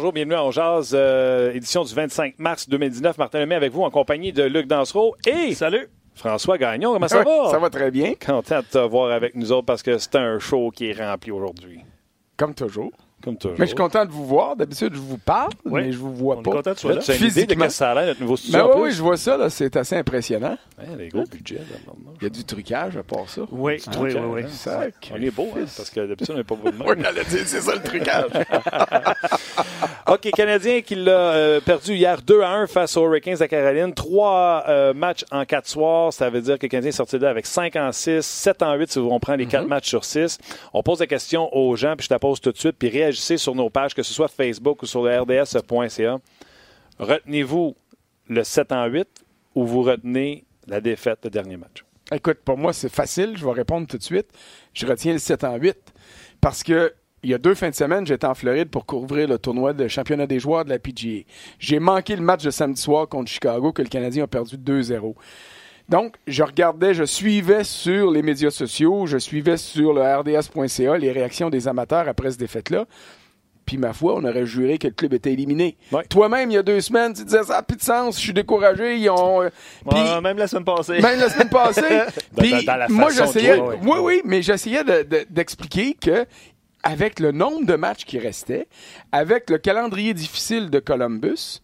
Bonjour, bienvenue à On Jazz, euh, édition du 25 mars 2019. Martin Lemay avec vous en compagnie de Luc Dansereau et... Salut! François Gagnon, comment ça va? Ça va très bien. Content de te voir avec nous autres parce que c'est un show qui est rempli aujourd'hui. Comme toujours. Comme toujours. Mais je suis content de vous voir. D'habitude, je vous parle, Oui. mais je vous vois On est pas. content de toi là. Tu as une idée de Physiquement. quel ça a l'air, notre nouveau studio? Ben en oui, je vois ça. là, C'est assez impressionnant. Ouais, les gros budgets. Il y a du trucage à part ça. Oui, oui, oui, oui. Sac. On est beau, hein, parce que d'habitude, on n'est pas beau de même. Oui, j'allais dire, c'est ça le trucage. OK, Canadien qui l'a euh, perdu hier 2 à 1 face aux Hurricanes de Caroline. Trois euh, matchs en quatre soirs. Ça veut dire que le Canadien est sorti de là avec 5 en 6, 7 en 8 si on prend les quatre matchs sur 6. On pose la question aux gens, puis je te la pose tout de suite, puis sur nos pages, que ce soit Facebook ou sur rds.ca. Retenez-vous le 7 en 8 ou vous retenez la défaite le dernier match? Écoute, pour moi, c'est facile. Je vais répondre tout de suite. Je retiens le 7 en 8 parce que il y a deux fins de semaine, j'étais en Floride pour couvrir le tournoi de championnat des joueurs de la PGA. J'ai manqué le match de samedi soir contre Chicago que le Canadien a perdu 2-0. Donc, je regardais, je suivais sur les médias sociaux, je suivais sur le rds.ca les réactions des amateurs après cette défaite-là. Puis, ma foi, on aurait juré que le club était éliminé. Ouais. Toi-même, il y a deux semaines, tu disais ça n'a plus de sens, je suis découragé. Ils ont. euh, Ouais, même la semaine passée. même la semaine passée. Dans- Puis, dans la moi, j'essayais. Oui, oui, mais j'essayais de- de- d'expliquer que avec le nombre de matchs qui restaient, avec le calendrier difficile de Columbus,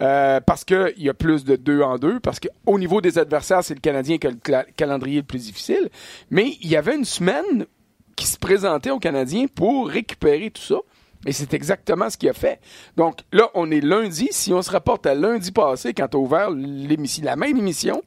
euh, parce qu'il y a plus de deux en deux, parce qu'au niveau des adversaires, c'est le Canadien qui a le calendrier le plus difficile, mais il y avait une semaine qui se présentait aux Canadiens pour récupérer tout ça. Et c'est exactement ce qu'il a fait. Donc là, on est lundi. Si on se rapporte à lundi passé, quand on a ouvert la même émission,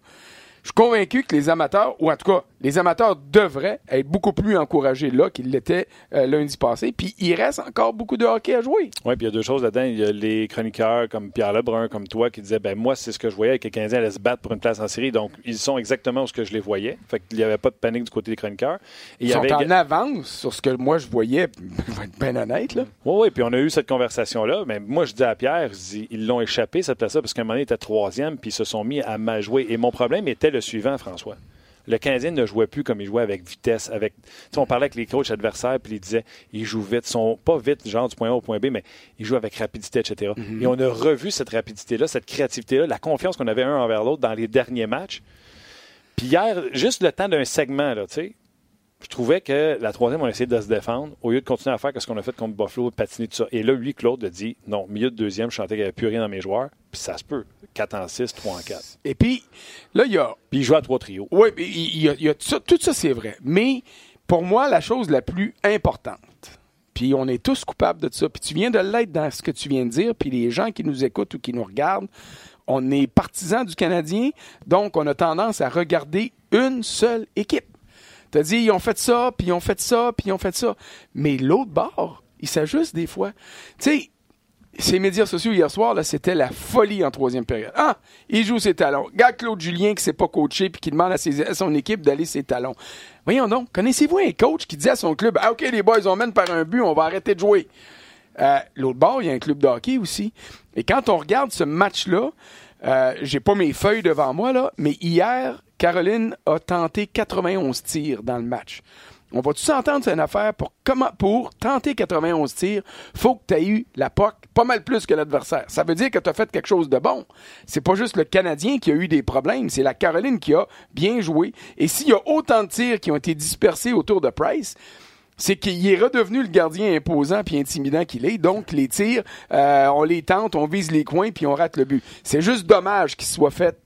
je suis convaincu que les amateurs, ou en tout cas, les amateurs devraient être beaucoup plus encouragés là qu'ils l'étaient euh, lundi passé. Puis il reste encore beaucoup de hockey à jouer. Oui, puis il y a deux choses là-dedans. Il y a les chroniqueurs comme Pierre Lebrun, comme toi, qui disaient ben moi, c'est ce que je voyais, que les Canadiens allaient se battre pour une place en série. Donc, ils sont exactement où ce que je les voyais. Fait qu'il n'y avait pas de panique du côté des chroniqueurs. Et Ils y sont en avance sur ce que moi je voyais. Je vais être bien honnête, là. Oui, oui, puis on a eu cette conversation-là. Mais moi, je dis à Pierre, dis, ils l'ont échappé, cette place-là, parce qu'à un moment donné, ils étaient troisième, puis ils se sont mis à mal jouer. Et mon problème était le suivant, François. Le Canadien ne jouait plus comme il jouait avec vitesse. Avec, on parlait avec les coachs adversaires, puis ils disaient, ils jouent vite. Ils sont pas vite, genre du point A au point B, mais ils jouent avec rapidité, etc. Et on a revu cette rapidité-là, cette créativité-là, la confiance qu'on avait un envers l'autre dans les derniers matchs. Puis hier, juste le temps d'un segment, là, tu sais, je trouvais que la troisième, on a essayé de se défendre au lieu de continuer à faire ce qu'on a fait contre Buffalo, de patiner tout ça. Et là, lui, Claude, a dit non, milieu de deuxième, je sentais qu'il n'y avait plus rien dans mes joueurs. Puis ça se peut. 4 en 6, 3 en 4. Et puis, là, il y a Puis il joue à trois trios. Oui, mais il y a, il y a tout ça, tout ça, c'est vrai. Mais pour moi, la chose la plus importante, puis on est tous coupables de ça, puis tu viens de l'être dans ce que tu viens de dire, puis les gens qui nous écoutent ou qui nous regardent, on est partisans du Canadien, donc on a tendance à regarder une seule équipe. T'as dit, ils ont fait ça, puis ils ont fait ça, puis ils ont fait ça. Mais l'autre bord, il s'ajuste des fois. Tu sais, ces médias sociaux hier soir, là, c'était la folie en troisième période. Ah, il joue ses talons. Gars Claude Julien qui s'est pas coaché puis qui demande à son équipe d'aller ses talons. Voyons donc, connaissez-vous un coach qui dit à son club, ah ok les boys, on mène par un but, on va arrêter de jouer? Euh, L'autre bord, il y a un club de hockey aussi. Et quand on regarde ce match-là, euh, j'ai pas mes feuilles devant moi là, mais hier, Caroline a tenté 91 tirs dans le match. On va tous s'entendre sur une affaire pour comment pour tenter 91 tirs, faut que tu aies eu la POC pas mal plus que l'adversaire. Ça veut dire que tu as fait quelque chose de bon. C'est pas juste le Canadien qui a eu des problèmes, c'est la Caroline qui a bien joué. Et s'il y a autant de tirs qui ont été dispersés autour de Price, c'est qu'il est redevenu le gardien imposant puis intimidant qu'il est. Donc, les tirs, euh, on les tente, on vise les coins puis on rate le but. C'est juste dommage qu'il soit fait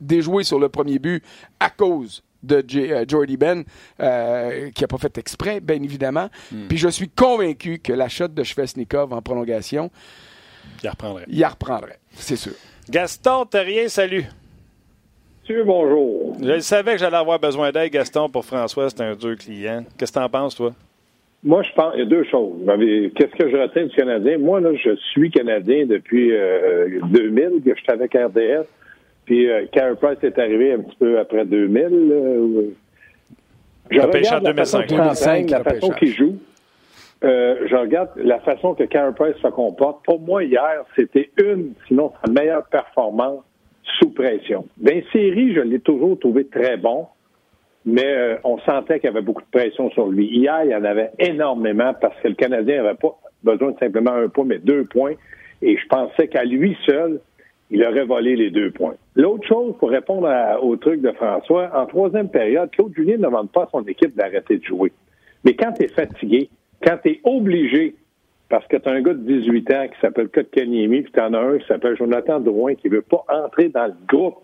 déjouer sur le premier but à cause de J- euh, Jordy Ben, euh, qui n'a pas fait exprès, bien évidemment. Puis je suis convaincu que la shot de Shvesnikov en prolongation, Il reprendrait. il reprendrait. C'est sûr. Gaston Terrien, salut. Monsieur, bonjour. Je savais que j'allais avoir besoin d'aide, Gaston, pour François. C'est un dur client. Qu'est-ce que t'en penses, toi? Moi, je pense, il y a deux choses. Qu'est-ce que je retiens du Canadien? Moi, là, je suis Canadien depuis euh, 2000, que j'étais avec RDS. Puis, euh, Carey Price est arrivé un petit peu après 2000. euh, je regarde la façon 2005. qu'il s'entraîne, la façon qu'il joue. Euh, je regarde la façon que Carey Price se comporte. Pour moi, hier, c'était une, sinon sa meilleure performance sous pression. Les séries, je l'ai toujours trouvé très bon, mais euh, on sentait qu'il y avait beaucoup de pression sur lui. Hier, il y en avait énormément parce que le Canadien n'avait pas besoin de simplement un point, mais deux points. Et je pensais qu'à lui seul, il aurait volé les deux points. L'autre chose, pour répondre au truc de François, en troisième période, Claude Julien ne demande pas à son équipe d'arrêter de jouer. Mais quand tu es fatigué, quand tu es obligé, parce que tu as un gars de 18 ans qui s'appelle Kotkaniemi, puis tu en as un qui s'appelle Jonathan Drouin qui veut pas entrer dans le groupe,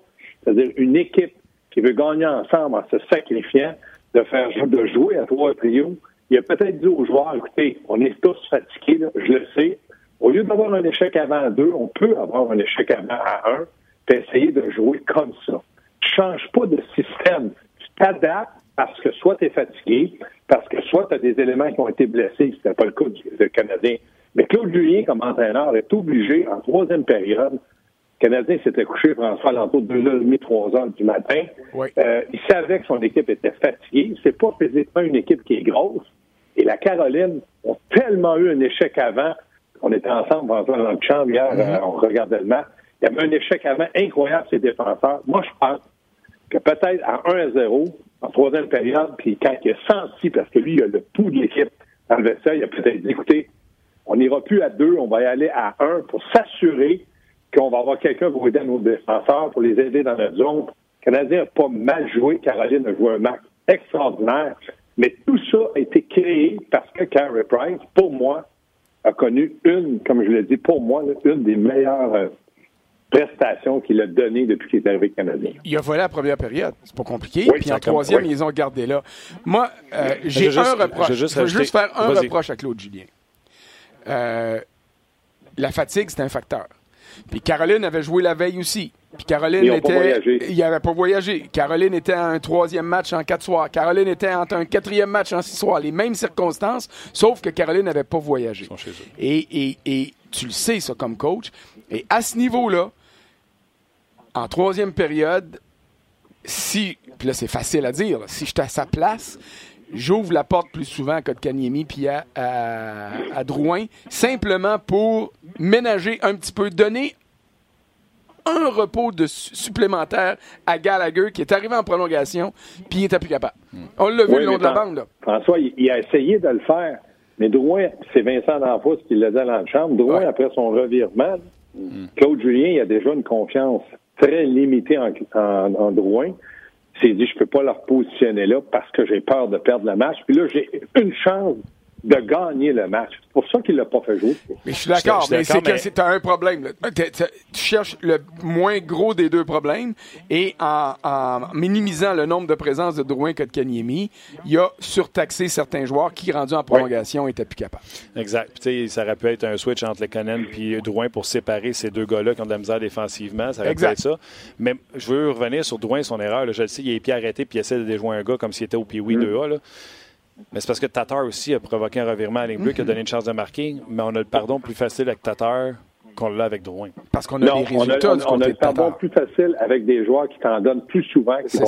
c'est-à-dire une équipe qui veut gagner ensemble en se sacrifiant, de faire de jouer à trois trios, il a peut-être dit aux joueurs, écoutez, on est tous fatigués, je le sais, au lieu d'avoir un échec avant deux, on peut avoir un échec avant à un, puis essayer de jouer comme ça. Tu changes pas de système. Tu t'adaptes parce que soit tu es fatigué, parce que soit tu as des éléments qui ont été blessés, c'était pas le cas du Canadien. Mais Claude Julien, comme entraîneur, est obligé, en troisième période, le Canadien s'était couché, François, l'entour de 2h30, 3h du matin. Euh, il savait que son équipe était fatiguée. C'est pas physiquement une équipe qui est grosse. Et la Caroline ont tellement eu un échec avant on était ensemble dans le chambre hier, mhm. euh, on regardait le match. Il y avait un échec avant incroyable, ces défenseurs. Moi, je pense que peut-être à 1 à 0, en troisième période, puis quand il a senti, parce que lui, il a le pouls de l'équipe dans le vestiaire, il a peut-être dit, écoutez, on n'ira plus à 2, on va y aller à 1 pour s'assurer qu'on va avoir quelqu'un pour aider nos défenseurs, pour les aider dans notre zone. Le Canadien n'a pas mal joué. Caroline a joué un match extraordinaire. Mais tout ça a été créé parce que Carey Price, pour moi, a connu une, comme je l'ai dit, pour moi, une des meilleures euh, prestations qu'il a données depuis qu'il est arrivé Canadien. Il a volé la première période, c'est pas compliqué. puis en troisième, ils ont gardé là. Moi, euh, j'ai un reproche. Je, veux juste faire un reproche à Claude Julien. Euh, la fatigue, c'est un facteur. Puis Caroline avait joué la veille aussi. Puis Caroline était. Il n'avait pas voyagé. Caroline était à un troisième match en quatre soirs. Caroline était en un quatrième match en six soirs. Les mêmes circonstances, sauf que Caroline n'avait pas voyagé. Et, et, tu le sais, ça, comme coach. Et à ce niveau-là, en troisième période, si. Puis là, c'est facile à dire. si j'étais à sa place, j'ouvre la porte plus souvent à Kotkaniemi puis à, à, Drouin, simplement pour ménager un petit peu, donner un repos de supplémentaire à Gallagher qui est arrivé en prolongation, puis il n'était plus capable. On l'a vu le long de la bande. François, il, a essayé de le faire, mais Drouin, c'est Vincent D'Anfos qui l'a dit dans la chambre. Drouin, après son revirement, Claude Julien, il a déjà une confiance très limitée en, en Drouin s'est dit, je peux pas leur positionner là parce que j'ai peur de perdre le match. Puis là, j'ai une chance de gagner le match. C'est pour ça qu'il l'a pas fait jouer. Mais je suis d'accord, mais c'est que c'est un problème. Tu cherches le moins gros des deux problèmes et en, minimisant le nombre de présences de Drouin que de Kanyemi, il a surtaxé certains joueurs qui, rendus en prolongation, étaient plus capables. Exact. Puis, ça aurait pu être un switch entre Lekonen et Drouin pour séparer ces deux gars-là qui ont de la misère défensivement. Ça aurait pu être ça. Mais je veux revenir sur Drouin, son erreur. Je le sais, il est pied arrêté puis il essaie de déjouer un gars comme s'il était au Pee-Wee 2A. Mm. Mais c'est parce que Tatar aussi a provoqué un revirement à ligne bleue qui a donné une chance de marquer, mais on a le pardon plus facile avec Tatar qu'on l'a avec Drouin. Parce qu'on a des résultats on a, on a le pardon plus facile avec des joueurs qui t'en donnent plus souvent, qui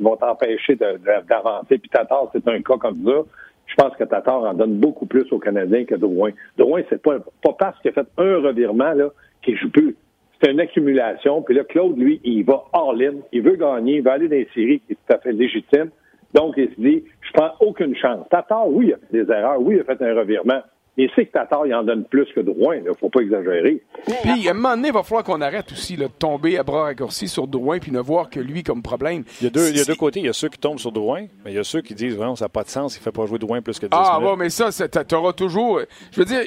vont t'empêcher d'avancer. Puis Tatar, c'est un cas comme ça. Je pense que Tatar en donne beaucoup plus aux Canadiens que Drouin. Drouin, c'est pas, pas parce qu'il a fait un revirement là, qu'il joue plus. C'est une accumulation. Puis là, Claude, lui, il va all-in. Il veut gagner. Il veut aller dans les séries, qui est tout à fait légitime. Donc, il se dit, je prends aucune chance. Tatar, oui, il a fait des erreurs, oui, il a fait un revirement. Mais c'est que Tatar, il en donne plus que Drouin. Il ne faut pas exagérer. Puis, à un moment donné, il va falloir qu'on arrête aussi de tomber à bras raccourcis sur Drouin puis ne voir que lui comme problème. Il y, a deux, il y a deux côtés. Il y a ceux qui tombent sur Drouin, mais il y a ceux qui disent, vraiment, ça n'a pas de sens, il ne fait pas jouer Drouin plus que 10 Ah, bon, mais ça, tu auras toujours. Je veux dire,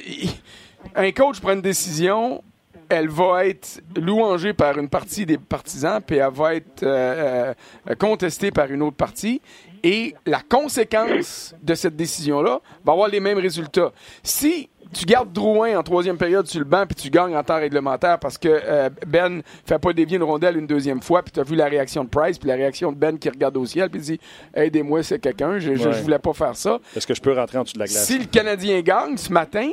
un coach prend une décision, elle va être louangée par une partie des partisans, puis elle va être euh, euh, contestée par une autre partie. Et la conséquence de cette décision-là va avoir les mêmes résultats. Si tu gardes Drouin en troisième période sur le banc puis tu gagnes en temps réglementaire parce que euh, Ben fait pas dévier une rondelle une deuxième fois puis tu as vu la réaction de Price puis la réaction de Ben qui regarde au ciel puis dit aidez-moi c'est quelqu'un je, je, voulais pas faire ça. Est-ce que je peux rentrer en dessous de la glace? Si le Canadien gagne ce matin,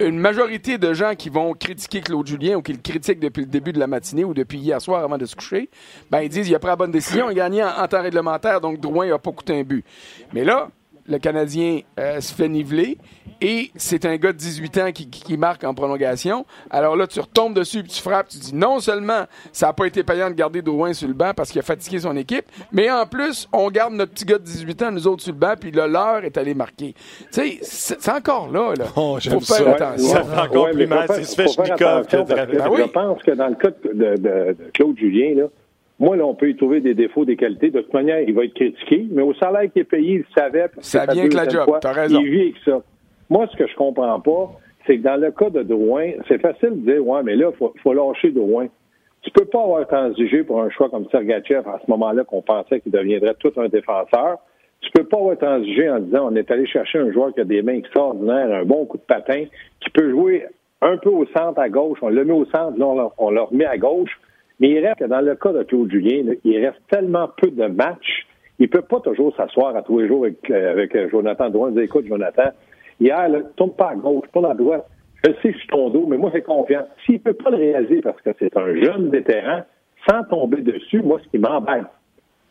une majorité de gens qui vont critiquer Claude Julien ou qui le critiquent depuis le début de la matinée ou depuis hier soir avant de se coucher, ben ils disent il a pris la bonne décision, il a gagné en, temps réglementaire, donc Drouin n'a pas coûté un but. Mais là, le Canadien euh, se fait niveler et c'est un gars de 18 ans qui, qui, marque en prolongation. Alors là, tu retombes dessus et tu frappes. Tu dis non seulement ça n'a pas été payant de garder Drouin sur le banc parce qu'il a fatigué son équipe, mais en plus, on garde notre petit gars de 18 ans, nous autres sur le banc, puis là, l'heure est allé marquer. Tu sais, c'est encore là. là. Oh, faut faire ça. attention. Ça fait encore Ouais, plus mal. C'est Svechnikov Ben oui. Je pense que dans le cas de, de- de Claude Julien, là, moi, là, on peut y trouver des défauts, des qualités. De toute manière, il va être critiqué, mais au salaire qu'il est payé, il le savait. Ça vient avec la job, t'as raison. Il vit avec ça. Moi, ce que je comprends pas, c'est que dans le cas de Drouin, c'est facile de dire, ouais, mais là, il faut, faut lâcher Drouin. Tu peux pas avoir transigé pour un choix comme Sergachev à ce moment-là qu'on pensait qu'il deviendrait tout un défenseur. Tu peux pas avoir transigé en disant on est allé chercher un joueur qui a des mains extraordinaires, un bon coup de patin, qui peut jouer un peu au centre à gauche. On l'a mis au centre, là, on on l'a remis à gauche. Mais il reste que dans le cas de Claude Julien, il reste tellement peu de matchs, il peut pas toujours s'asseoir à tous les jours avec, euh, euh, Jonathan Drouin et dire écoute, Jonathan, hier, là, tourne pas à gauche, tourne à droite. Je sais que je suis ton dos, mais moi, j'ai confiance. S'il peut pas le réaliser parce que c'est un jeune vétéran, sans tomber dessus, moi, ce qui m'embête,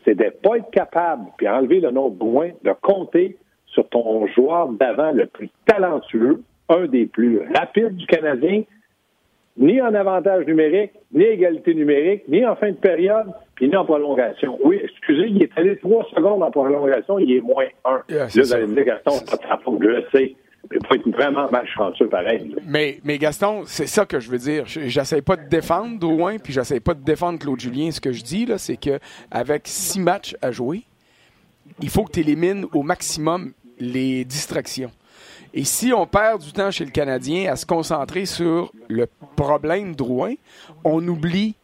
c'est de pas être capable, puis enlever le nom de Drouin, de compter sur ton joueur d'avant le plus talentueux, un des plus rapides du Canadien, ni en avantage numérique, ni égalité numérique, ni en fin de période, puis ni en prolongation. Oui, excusez, il est allé trois secondes en prolongation, il est moins un. Yeah, là, c'est vous allez me dire, Gaston, je le sais. Il faut être vraiment malchanceux pareil. Mais, mais Gaston, c'est ça que je veux dire. Je- J'essaie pas de défendre Drouin, puis j'essaie pas de défendre Claude Julien. Ce que je dis, là, c'est que avec six matchs à jouer, il faut que tu élimines au maximum les distractions. Et si on perd du temps chez le Canadien à se concentrer sur le problème Drouin, on oublie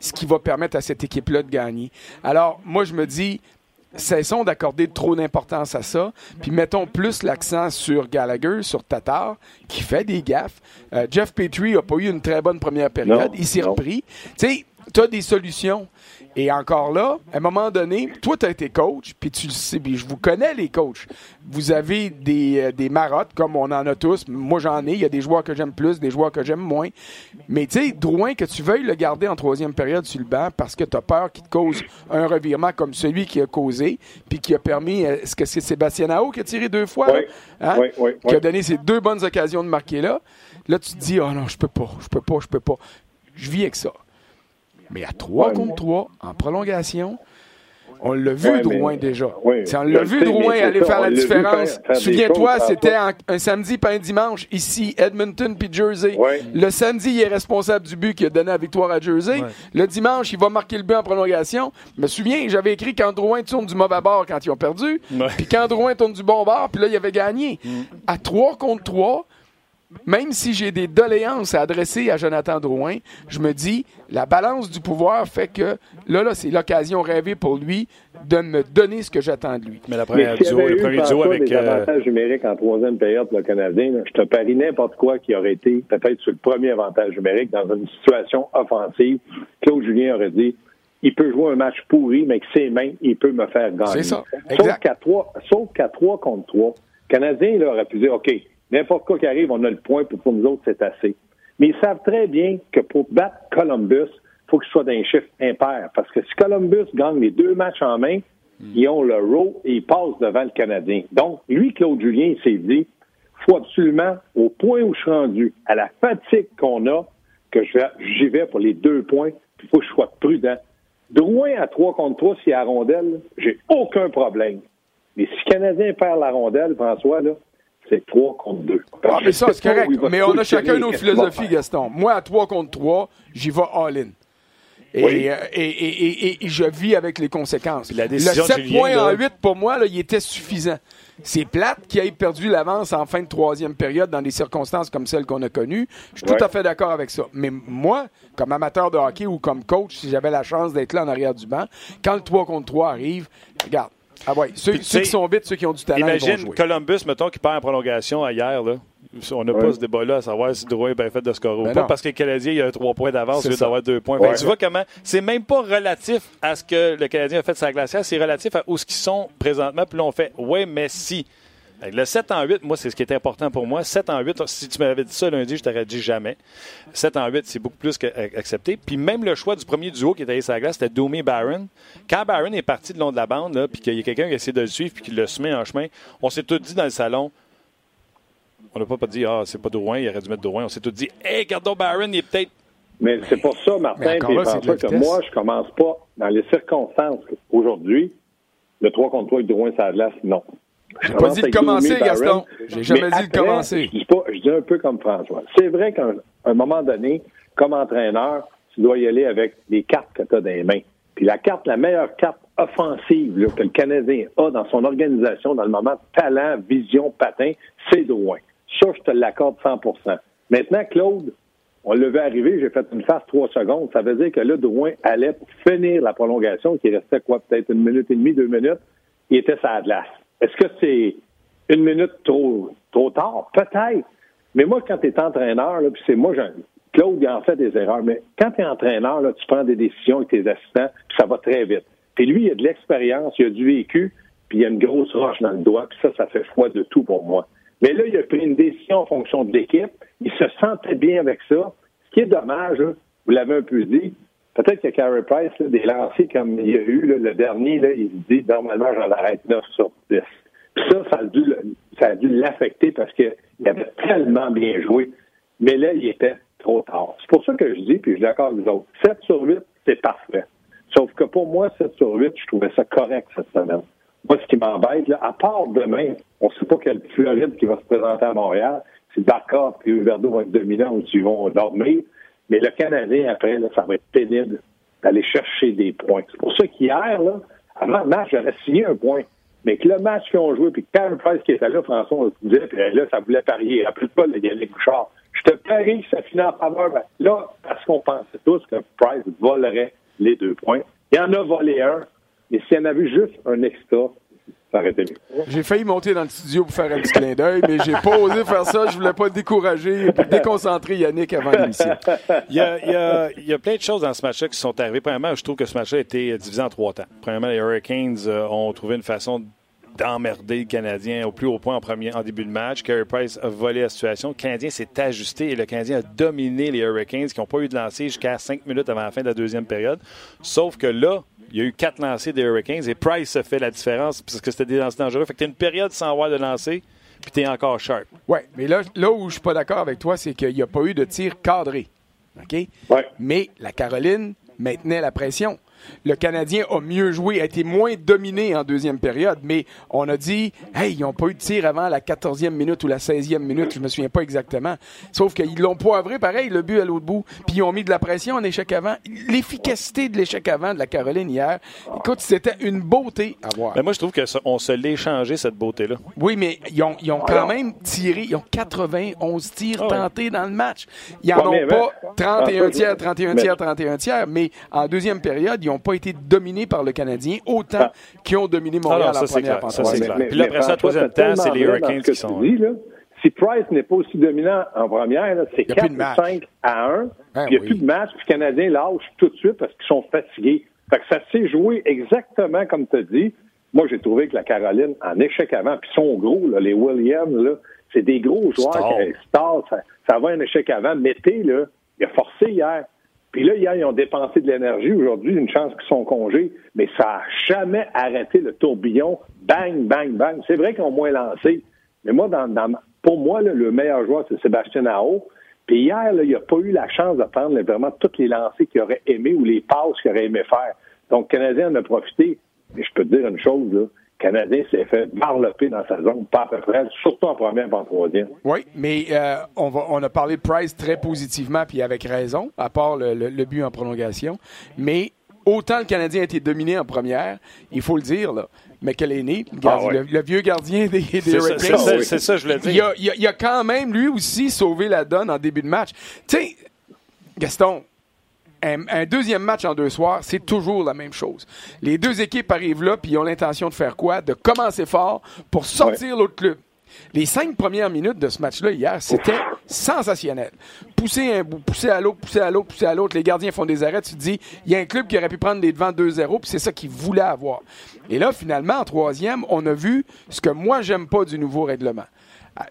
ce qui va permettre à cette équipe-là de gagner. Alors, moi, je me dis, cessons d'accorder trop d'importance à ça, puis mettons plus l'accent sur Gallagher, sur Tatar, qui fait des gaffes. Euh, Jeff Petrie n'a pas eu une très bonne première période. Non, Il s'est repris. Tu sais, tu as des solutions. Et encore là, à un moment donné, toi, tu as été coach, puis tu le sais, puis je vous connais, les coachs. Vous avez des, euh, des marottes, comme on en a tous. Moi, j'en ai. Il y a des joueurs que j'aime plus, des joueurs que j'aime moins. Mais tu sais, Drouin, que tu veuilles le garder en troisième période sur le banc parce que tu as peur qu'il te cause un revirement comme celui qui a causé, puis qui a permis. euh, Est-ce que c'est Sébastien Nao qui a tiré deux fois? Oui, Hein? oui, oui, Qui a donné ces deux bonnes occasions de marquer là. Là, tu te dis, oh non, je peux pas, je peux pas, je peux pas. Je vis avec ça. Mais à 3 Ouais, contre mais- 3, en prolongation, on l'a vu, Ouais, Drouin, mais- déjà. on l'a vu, sais, Drouin, aller ça, faire la différence. Souviens-toi, c'était un, un samedi pas un dimanche, ici, Edmonton puis Jersey. Ouais. Le samedi, il est responsable du but qui a donné la victoire à Jersey. Ouais. Le dimanche, il va marquer le but en prolongation. Je me souviens, j'avais écrit quand Drouin tourne du mauvais bord quand ils ont perdu, puis quand Drouin tourne du bon bord, puis là, il avait gagné. À 3 contre 3, même si j'ai des doléances à adresser à Jonathan Drouin, je me dis, la balance du pouvoir fait que là, là c'est l'occasion rêvée pour lui de me donner ce que j'attends de lui. Mais la première s'il y duo, avait le eu, premier duo avec. des euh, avantages numériques en troisième période pour le Canadien, là, je te parie n'importe quoi qui aurait été peut-être sur le premier avantage numérique dans une situation offensive. Claude Julien aurait dit il peut jouer un match pourri, mais avec ses mains, il peut me faire gagner. C'est ça, Sauf qu'à trois, sauf qu'à trois contre trois, le Canadien là, aurait pu dire OK, n'importe quoi qui arrive, on a le point, puis pour nous autres, c'est assez. Mais ils savent très bien que pour battre Columbus, il faut qu'il soit d'un chiffre impair. Parce que si Columbus gagne les deux matchs en main, ils ont le row et ils passent devant le Canadien. Donc, lui, Claude Julien, il s'est dit, faut absolument, au point où je suis rendu, à la fatigue qu'on a, que j'y vais pour les deux points, puis il faut que je sois prudent. Drouin à 3 contre 3, s'il y a la rondelle, j'ai aucun problème. Mais si le Canadien perd la rondelle, François, là, c'est 3 contre 2. Ah, mais ça, c'est correct. Mais on a chacun nos philosophies, Gaston. Moi, à 3 contre 3, j'y vais all-in. Et, Oui. euh, et, et- et- et je vis avec les conséquences. Puis la décision le de 7 Julien, points en là- 8, pour moi, là, il était suffisant. C'est plate qu'il ait perdu l'avance en fin de troisième période dans des circonstances comme celles qu'on a connues. Je suis tout à fait d'accord avec ça. Mais moi, comme amateur de hockey ou comme coach, si j'avais la chance d'être là en arrière du banc, quand le 3 contre 3 arrive, regarde. Ah ouais, ceux, Puis, tu ceux qui sont vite, ceux qui ont du talent, ils vont Imagine jouer. Columbus, mettons, qui perd en prolongation à hier. Là. On n'a pas ce débat-là à savoir si Drouin est bien fait de scorer ou Ben pas, non. parce que le Canadien, il a trois points d'avance au lieu d'avoir deux points. Ouais. Tu vois comment c'est même pas relatif à ce que le Canadien a fait de sa glacière, c'est relatif à où ce qu'ils sont présentement. Puis là, on fait ouais, mais si. Le 7 en 8, moi, c'est ce qui est important pour moi. 7 en 8, si tu m'avais dit ça lundi, je t'aurais dit jamais. 7 en 8, c'est beaucoup plus qu'accepté. Puis même le choix du premier duo qui était allé sur la glace, c'était Doomey Barron. Quand Barron est parti de long de la bande, là, puis qu'il y a quelqu'un qui essaie de le suivre puis qui le met en chemin, on s'est tous dit dans le salon, on n'a pas dit, ah, c'est pas Drouin, il aurait dû mettre Drouin. On s'est tous dit, hey, gardons Barron, il est peut-être. Mais c'est pour ça, Martin, puis là, que moi, je commence pas, dans les circonstances aujourd'hui, le 3 contre 3 avec Drouin sur la glace, non. J'ai pas dit de commencer, Gaston. J'ai jamais dit de commencer. Je dis, pas, je dis un peu comme François. C'est vrai qu'à un, moment donné, comme entraîneur, tu dois y aller avec les cartes que tu as dans les mains. Puis la carte, la meilleure carte offensive que le Canadien a dans son organisation, dans le moment talent, vision, patin, c'est Drouin. Ça, je te l'accorde 100% Maintenant, Claude, on le vu arriver, j'ai fait une phase trois secondes. Ça veut dire que là, Drouin allait finir la prolongation, qui restait quoi, peut-être une minute et demie, deux minutes. Il était sa glace. Est-ce que c'est une minute trop, trop tard? Peut-être. Mais moi, quand tu es entraîneur, puis c'est moi, Claude, il en fait des erreurs, mais quand tu es entraîneur, là, tu prends des décisions avec tes assistants, puis ça va très vite. Puis lui, il a de l'expérience, il a du vécu, puis il a une grosse roche dans le doigt, puis ça, ça fait froid de tout pour moi. Mais là, il a pris une décision en fonction de l'équipe. Il se sentait bien avec ça. Ce qui est dommage, vous l'avez un peu dit, peut-être que Carey Price, des lancers comme il y a eu, le dernier, là, il se dit normalement j'en arrête 9 sur 10. Puis ça, ça a dû, ça a dû l'affecter parce qu'il avait tellement bien joué. Mais là, il était trop tard. C'est pour ça que je dis, puis je suis d'accord avec autres, 7 sur 8, c'est parfait. Sauf que pour moi, 7 sur 8, je trouvais ça correct cette semaine. Moi, ce qui m'embête, là, à part demain, on ne sait pas quel Floride qui va se présenter à Montréal. C'est d'accord que Huberdo va être dominant ou ils vont dormir. Mais le Canadien, après, ça va être pénible d'aller chercher des points. C'est pour ça qu'hier, là, avant le match, j'aurais signé un point. Mais que le match qu'ils ont joué, puis Karen Price qui était là, François, on se disait, là, ça voulait parier. Rappelle pas le Yannick Bouchard. Je te parie que ça finit en faveur. Ben, là, parce qu'on pensait tous que Price volerait les deux points. Il en a volé un. Mais s'il y en avait juste un extra, ça aurait été mieux. J'ai failli monter dans le studio pour faire un petit clin d'œil, mais j'ai pas osé faire ça. Je voulais pas décourager et déconcentrer Yannick avant l'émission. Il y, a, il, y a, plein de choses dans ce match-là qui sont arrivées. Premièrement, je trouve que ce match-là a été divisé en trois temps. Premièrement, les Hurricanes euh, ont trouvé une façon d'emmerder le Canadien au plus haut point en, premier, en début de match. Carey Price a volé la situation. Le Canadien s'est ajusté et le Canadien a dominé les Hurricanes qui n'ont pas eu de lancer jusqu'à cinq minutes avant la fin de la deuxième période. Sauf que là, il y a eu quatre lancers des Hurricanes et Price a fait la différence parce que c'était des lancers dangereux. Fait que tu une période sans avoir de lancer puis tu es encore sharp. Oui, mais là, là où je suis pas d'accord avec toi, c'est qu'il n'y a pas eu de tir cadré. OK? Ouais. Mais la Caroline maintenait la pression le Canadien a mieux joué, a été moins dominé en deuxième période, mais on a dit, hey, ils n'ont pas eu de tir avant la 14e minute ou la 16e minute, je me souviens pas exactement. Sauf qu'ils l'ont poivré, pareil, le but à l'autre bout, puis ils ont mis de la pression en échec avant. L'efficacité de l'échec avant de la Caroline hier, écoute, c'était une beauté à voir. Mais moi, je trouve qu'on se l'est changé, cette beauté-là. Oui, mais ils ont, quand même tiré, ils ont 91 tirs ah tentés dans le match. Ils n'en ont pas 31 tiers, 31 tiers, 31 tiers, mais en deuxième période, ils n'ont pas été dominés par le Canadien autant ah. qu'ils ont dominé Montréal ah, la première partie. Puis là, après ça, troisième temps, c'est les Hurricanes qui sont... Dis, là, si Price n'est pas aussi dominant en première, c'est 4 5 à 1. Ben il n'y a plus de match, puis le Canadien lâche tout de suite parce qu'ils sont fatigués. Fait que ça s'est joué exactement comme tu as dit. Moi, j'ai trouvé que la Caroline, en échec avant, puis sont gros, là, les Williams, là, c'est des gros joueurs. Star. ça, ça va un échec avant. Mété, là, il a forcé hier. Puis là, hier, ils ont dépensé de l'énergie. Aujourd'hui, une chance qu'ils sont congés, mais ça n'a jamais arrêté le tourbillon. Bang, bang, bang. C'est vrai qu'ils ont moins lancé. Mais moi, dans, pour moi, le meilleur joueur, c'est Sébastien Ao. Puis hier, là, il n'a pas eu la chance de prendre vraiment toutes les lancers qu'il aurait aimé ou les passes qu'il aurait aimé faire. Donc, Canadien en a profité. Mais je peux te dire une chose, là. Canadien s'est fait varloper dans sa zone, pas à peu près, surtout en première et en troisième. Oui, mais euh, on, va, on a parlé de Price très positivement, puis avec raison, à part le, but en prolongation. Mais autant le Canadien a été dominé en première, il faut le dire, là. McElhaney, ah le, vieux gardien des, des C'est ça, je voulais dire. Il a, il a quand même, lui aussi, sauvé la donne en début de match. Tu sais, Gaston, un, deuxième match en deux soirs, c'est toujours la même chose. Les deux équipes arrivent là, puis ils ont l'intention de faire quoi? De commencer fort pour sortir l'autre club. Les cinq premières minutes de ce match-là hier, c'était sensationnel. Pousser un bout, pousser à l'autre, pousser à l'autre, pousser à l'autre. Les gardiens font des arrêts. Tu te dis, il y a un club qui aurait pu prendre les devants 2-0, puis c'est ça qu'ils voulaient avoir. Et là, finalement, en troisième, on a vu ce que moi, j'aime pas du nouveau règlement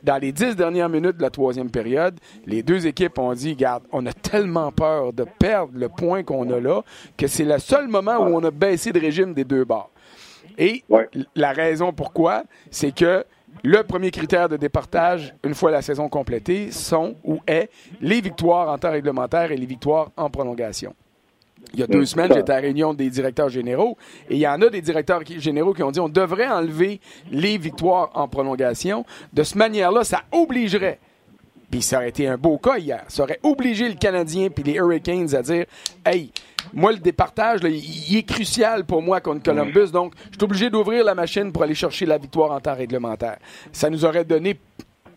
dans les dix dernières minutes de la troisième période, les deux équipes ont dit, garde, on a tellement peur de perdre le point qu'on a là que c'est le seul moment où on a baissé de régime des deux bords. Et la raison pourquoi, c'est que le premier critère de départage, une fois la saison complétée, sont ou est les victoires en temps réglementaire et les victoires en prolongation. Il y a deux semaines, j'étais à la réunion des directeurs généraux et il y en a des directeurs généraux qui ont dit on devrait enlever les victoires en prolongation. De cette manière-là, ça obligerait puis ça aurait été un beau cas hier. Ça aurait obligé le Canadien puis les Hurricanes à dire Hey, moi, le départage, il est crucial pour moi contre Columbus. Donc, je suis obligé d'ouvrir la machine pour aller chercher la victoire en temps réglementaire. Ça nous aurait donné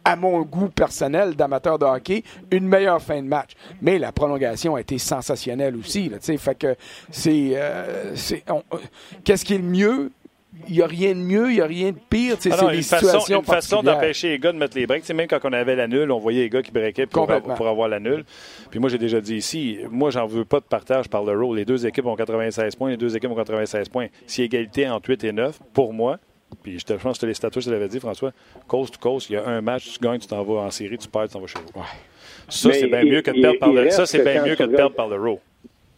à mon goût personnel d'amateur de hockey, une meilleure fin de match. Mais la prolongation a été sensationnelle aussi. Là, fait que c'est, euh, euh, qu'est-ce qui est le mieux? Il n'y a rien de mieux, il n'y a rien de pire. c'est une façon, une façon d'empêcher les gars de mettre les breaks. même quand on avait la nulle, on voyait les gars qui breakaient pour, pour avoir la nulle. Puis moi, j'ai déjà dit ici, moi, j'en veux pas de partage par le rôle. Les deux équipes ont 96 points, les deux équipes ont 96 points. Si égalité entre 8 et 9, pour moi, puis je, te, pense que les statuts, je l'avais dit, François, coast to coast, il y a un match, tu gagnes, tu t'en vas en série, tu perds, tu t'en vas chez vous. Ça, c'est bien mieux que de perdre par le, ça, c'est bien mieux que de perdre par le row.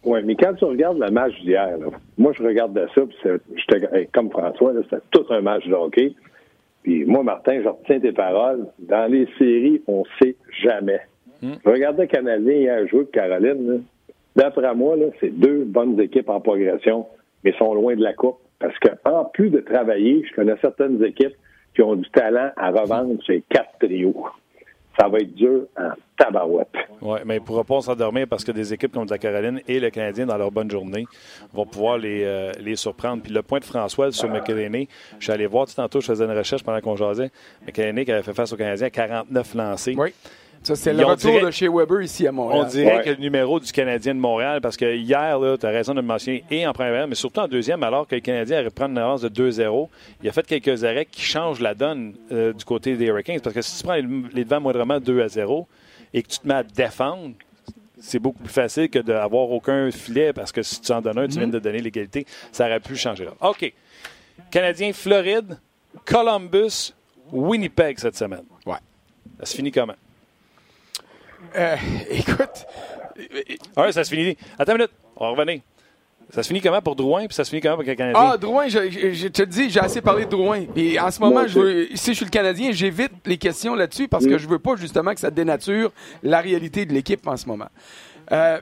Oui, mais quand tu regardes le match d'hier, moi, je regardais ça, puis comme François, c'était tout un match de hockey. Puis moi, Martin, je retiens tes paroles. Dans les séries, on sait jamais. Hmm. Je regardais le Canadien hier jouer de Caroline. D'après moi, c'est deux bonnes équipes en progression, mais sont loin de la Coupe. Parce qu'en plus de travailler, je connais certaines équipes qui ont du talent à revendre ces quatre trios ça va être dur en tabarouette. Oui, mais il ne pourra pas s'endormir parce que des équipes comme la Caroline et le Canadien, dans leur bonne journée, vont pouvoir les, euh, les surprendre. Puis le point de François sur McElhinney, je suis allé voir, tantôt, je faisais une recherche pendant qu'on jasait. McElhinney qui avait fait face au Canadien à 49 lancés. Oui. Ça, c'est le retour de chez Weber ici à Montréal. On dirait que le numéro du Canadien de Montréal, parce que hier, tu as raison de me mentionner, et en première, mais surtout en deuxième, alors que le Canadien aurait pris une avance de 2-0, il a fait quelques arrêts qui changent la donne euh, du côté des Hurricanes. Parce que si tu prends les, devants moindrement 2 0 et que tu te mets à défendre, c'est beaucoup plus facile que d'avoir aucun filet parce que si tu en donnes un, tu viens de donner l'égalité. Ça aurait pu changer là. OK. Canadien, Floride, Columbus, Winnipeg cette semaine. Ouais. Ça se finit comment? Euh, écoute. Ah ça se finit. Attends une minute, on va revenir. Ça se finit comment pour Drouin, puis ça se finit comment pour le Canadien? Ah, Drouin, je, je, te dis, j'ai assez parlé de Drouin. Et en ce moment, je veux, si je suis le Canadien, j'évite les questions là-dessus parce que mm. je veux pas justement que ça dénature la réalité de l'équipe en ce moment. Euh,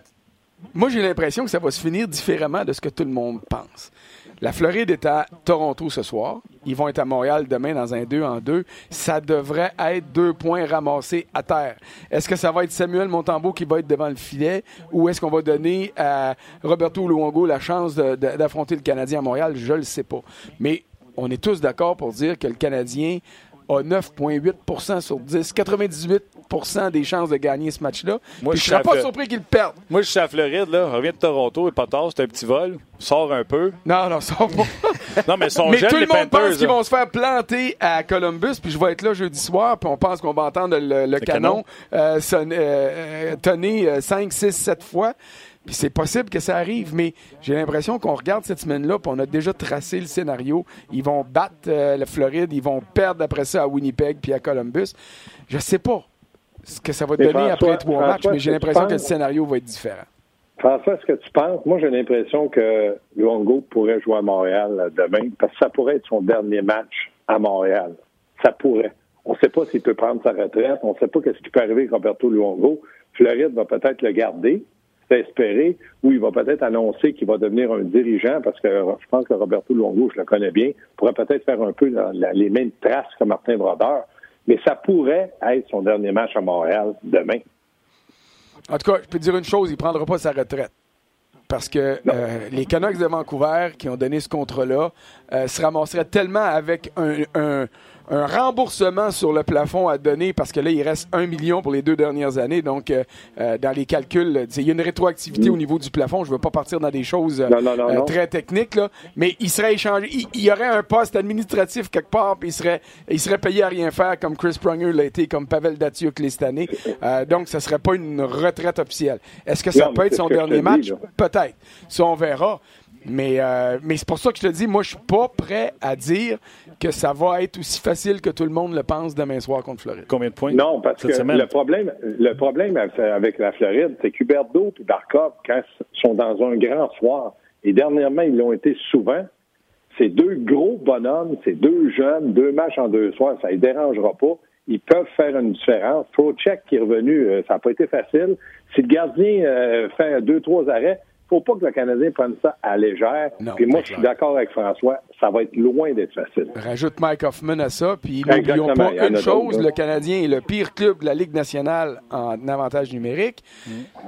moi, j'ai l'impression que ça va se finir différemment de ce que tout le monde pense. La Floride est à Toronto ce soir. Ils vont être à Montréal demain dans un 2 en 2. Ça devrait être deux points ramassés à terre. Est-ce que ça va être Samuel Montembeau qui va être devant le filet ou est-ce qu'on va donner à Roberto Luongo la chance d'affronter le Canadien à Montréal? Je ne le sais pas. Mais on est tous d'accord pour dire que le Canadien a 9,8% sur 10, 98% des chances de gagner ce match-là. je ne serais pas surpris qu'il perde. Moi, je suis à Floride, là, reviens de Toronto et pas tard, c'est un petit vol. Sors un peu. Non, non, sors pas. non, mais son Mais tout le monde pense qu'ils vont se faire planter à Columbus, puis je vais être là jeudi soir, puis on pense qu'on va entendre le, canon, euh, euh, tonner 5, 6, 7 fois. Puis c'est possible que ça arrive, mais j'ai l'impression qu'on regarde cette semaine-là, puis on a déjà tracé le scénario. Ils vont battre euh, la Floride, ils vont perdre après ça à Winnipeg puis à Columbus. Je sais pas ce que ça va donner après trois matchs, mais j'ai l'impression que le scénario va être différent. François, ce que tu penses? Moi, j'ai l'impression que Luongo pourrait jouer à Montréal demain, parce que ça pourrait être son dernier match à Montréal. Ça pourrait. On ne sait pas s'il peut prendre sa retraite. On ne sait pas ce qui peut arriver avec Roberto Luongo. Floride va peut-être le garder espérer, ou il va peut-être annoncer qu'il va devenir un dirigeant, parce que je pense que Roberto Luongo, je le connais bien, pourrait peut-être faire un peu les mêmes traces que Martin Brodeur, mais ça pourrait être son dernier match à Montréal demain. En tout cas, je peux te dire une chose, il ne prendra pas sa retraite. parce que euh, les Canucks de Vancouver qui ont donné ce contrat-là euh, se ramasseraient tellement avec un, un, un remboursement sur le plafond à donner parce que là, il reste un million pour les deux dernières années. Donc, euh, euh, dans les calculs, il y a une rétroactivité au niveau du plafond. Je ne veux pas partir dans des choses euh, Non, non, non, euh, non. très techniques, là, mais il serait échangé. Il, il y aurait un poste administratif quelque part, puis il serait, il serait payé à rien faire comme Chris Pronger l'a été, comme Pavel Datsyuk l'est cette année. Euh, donc, ça serait pas une retraite officielle. Est-ce que ça peut être son ce dernier match? Peut-être. Ça, on verra. Mais, euh, mais c'est pour ça que je te dis, moi, je suis pas prêt à dire que ça va être aussi facile que tout le monde le pense demain soir contre Floride. Combien de points? Non, parce cette que semaine? le problème, le problème avec la Floride, c'est qu'Huberdo et Barkov, quand ils sont dans un grand soir, et dernièrement, ils l'ont été souvent, c'est deux gros bonhommes, c'est deux jeunes, deux matchs en deux soirs, ça ne les dérangera pas. Ils peuvent faire une différence. Trocheck qui est revenu, euh, ça n'a pas été facile. Si le gardien euh, fait deux, trois arrêts, faut pas que le Canadien prenne ça à légère. Non, Puis moi, je suis d'accord avec François, ça va être loin d'être facile. Rajoute Mike Hoffman à ça, puis n'oublions pas une chose, le Canadien est le pire club de la Ligue nationale en avantage numérique.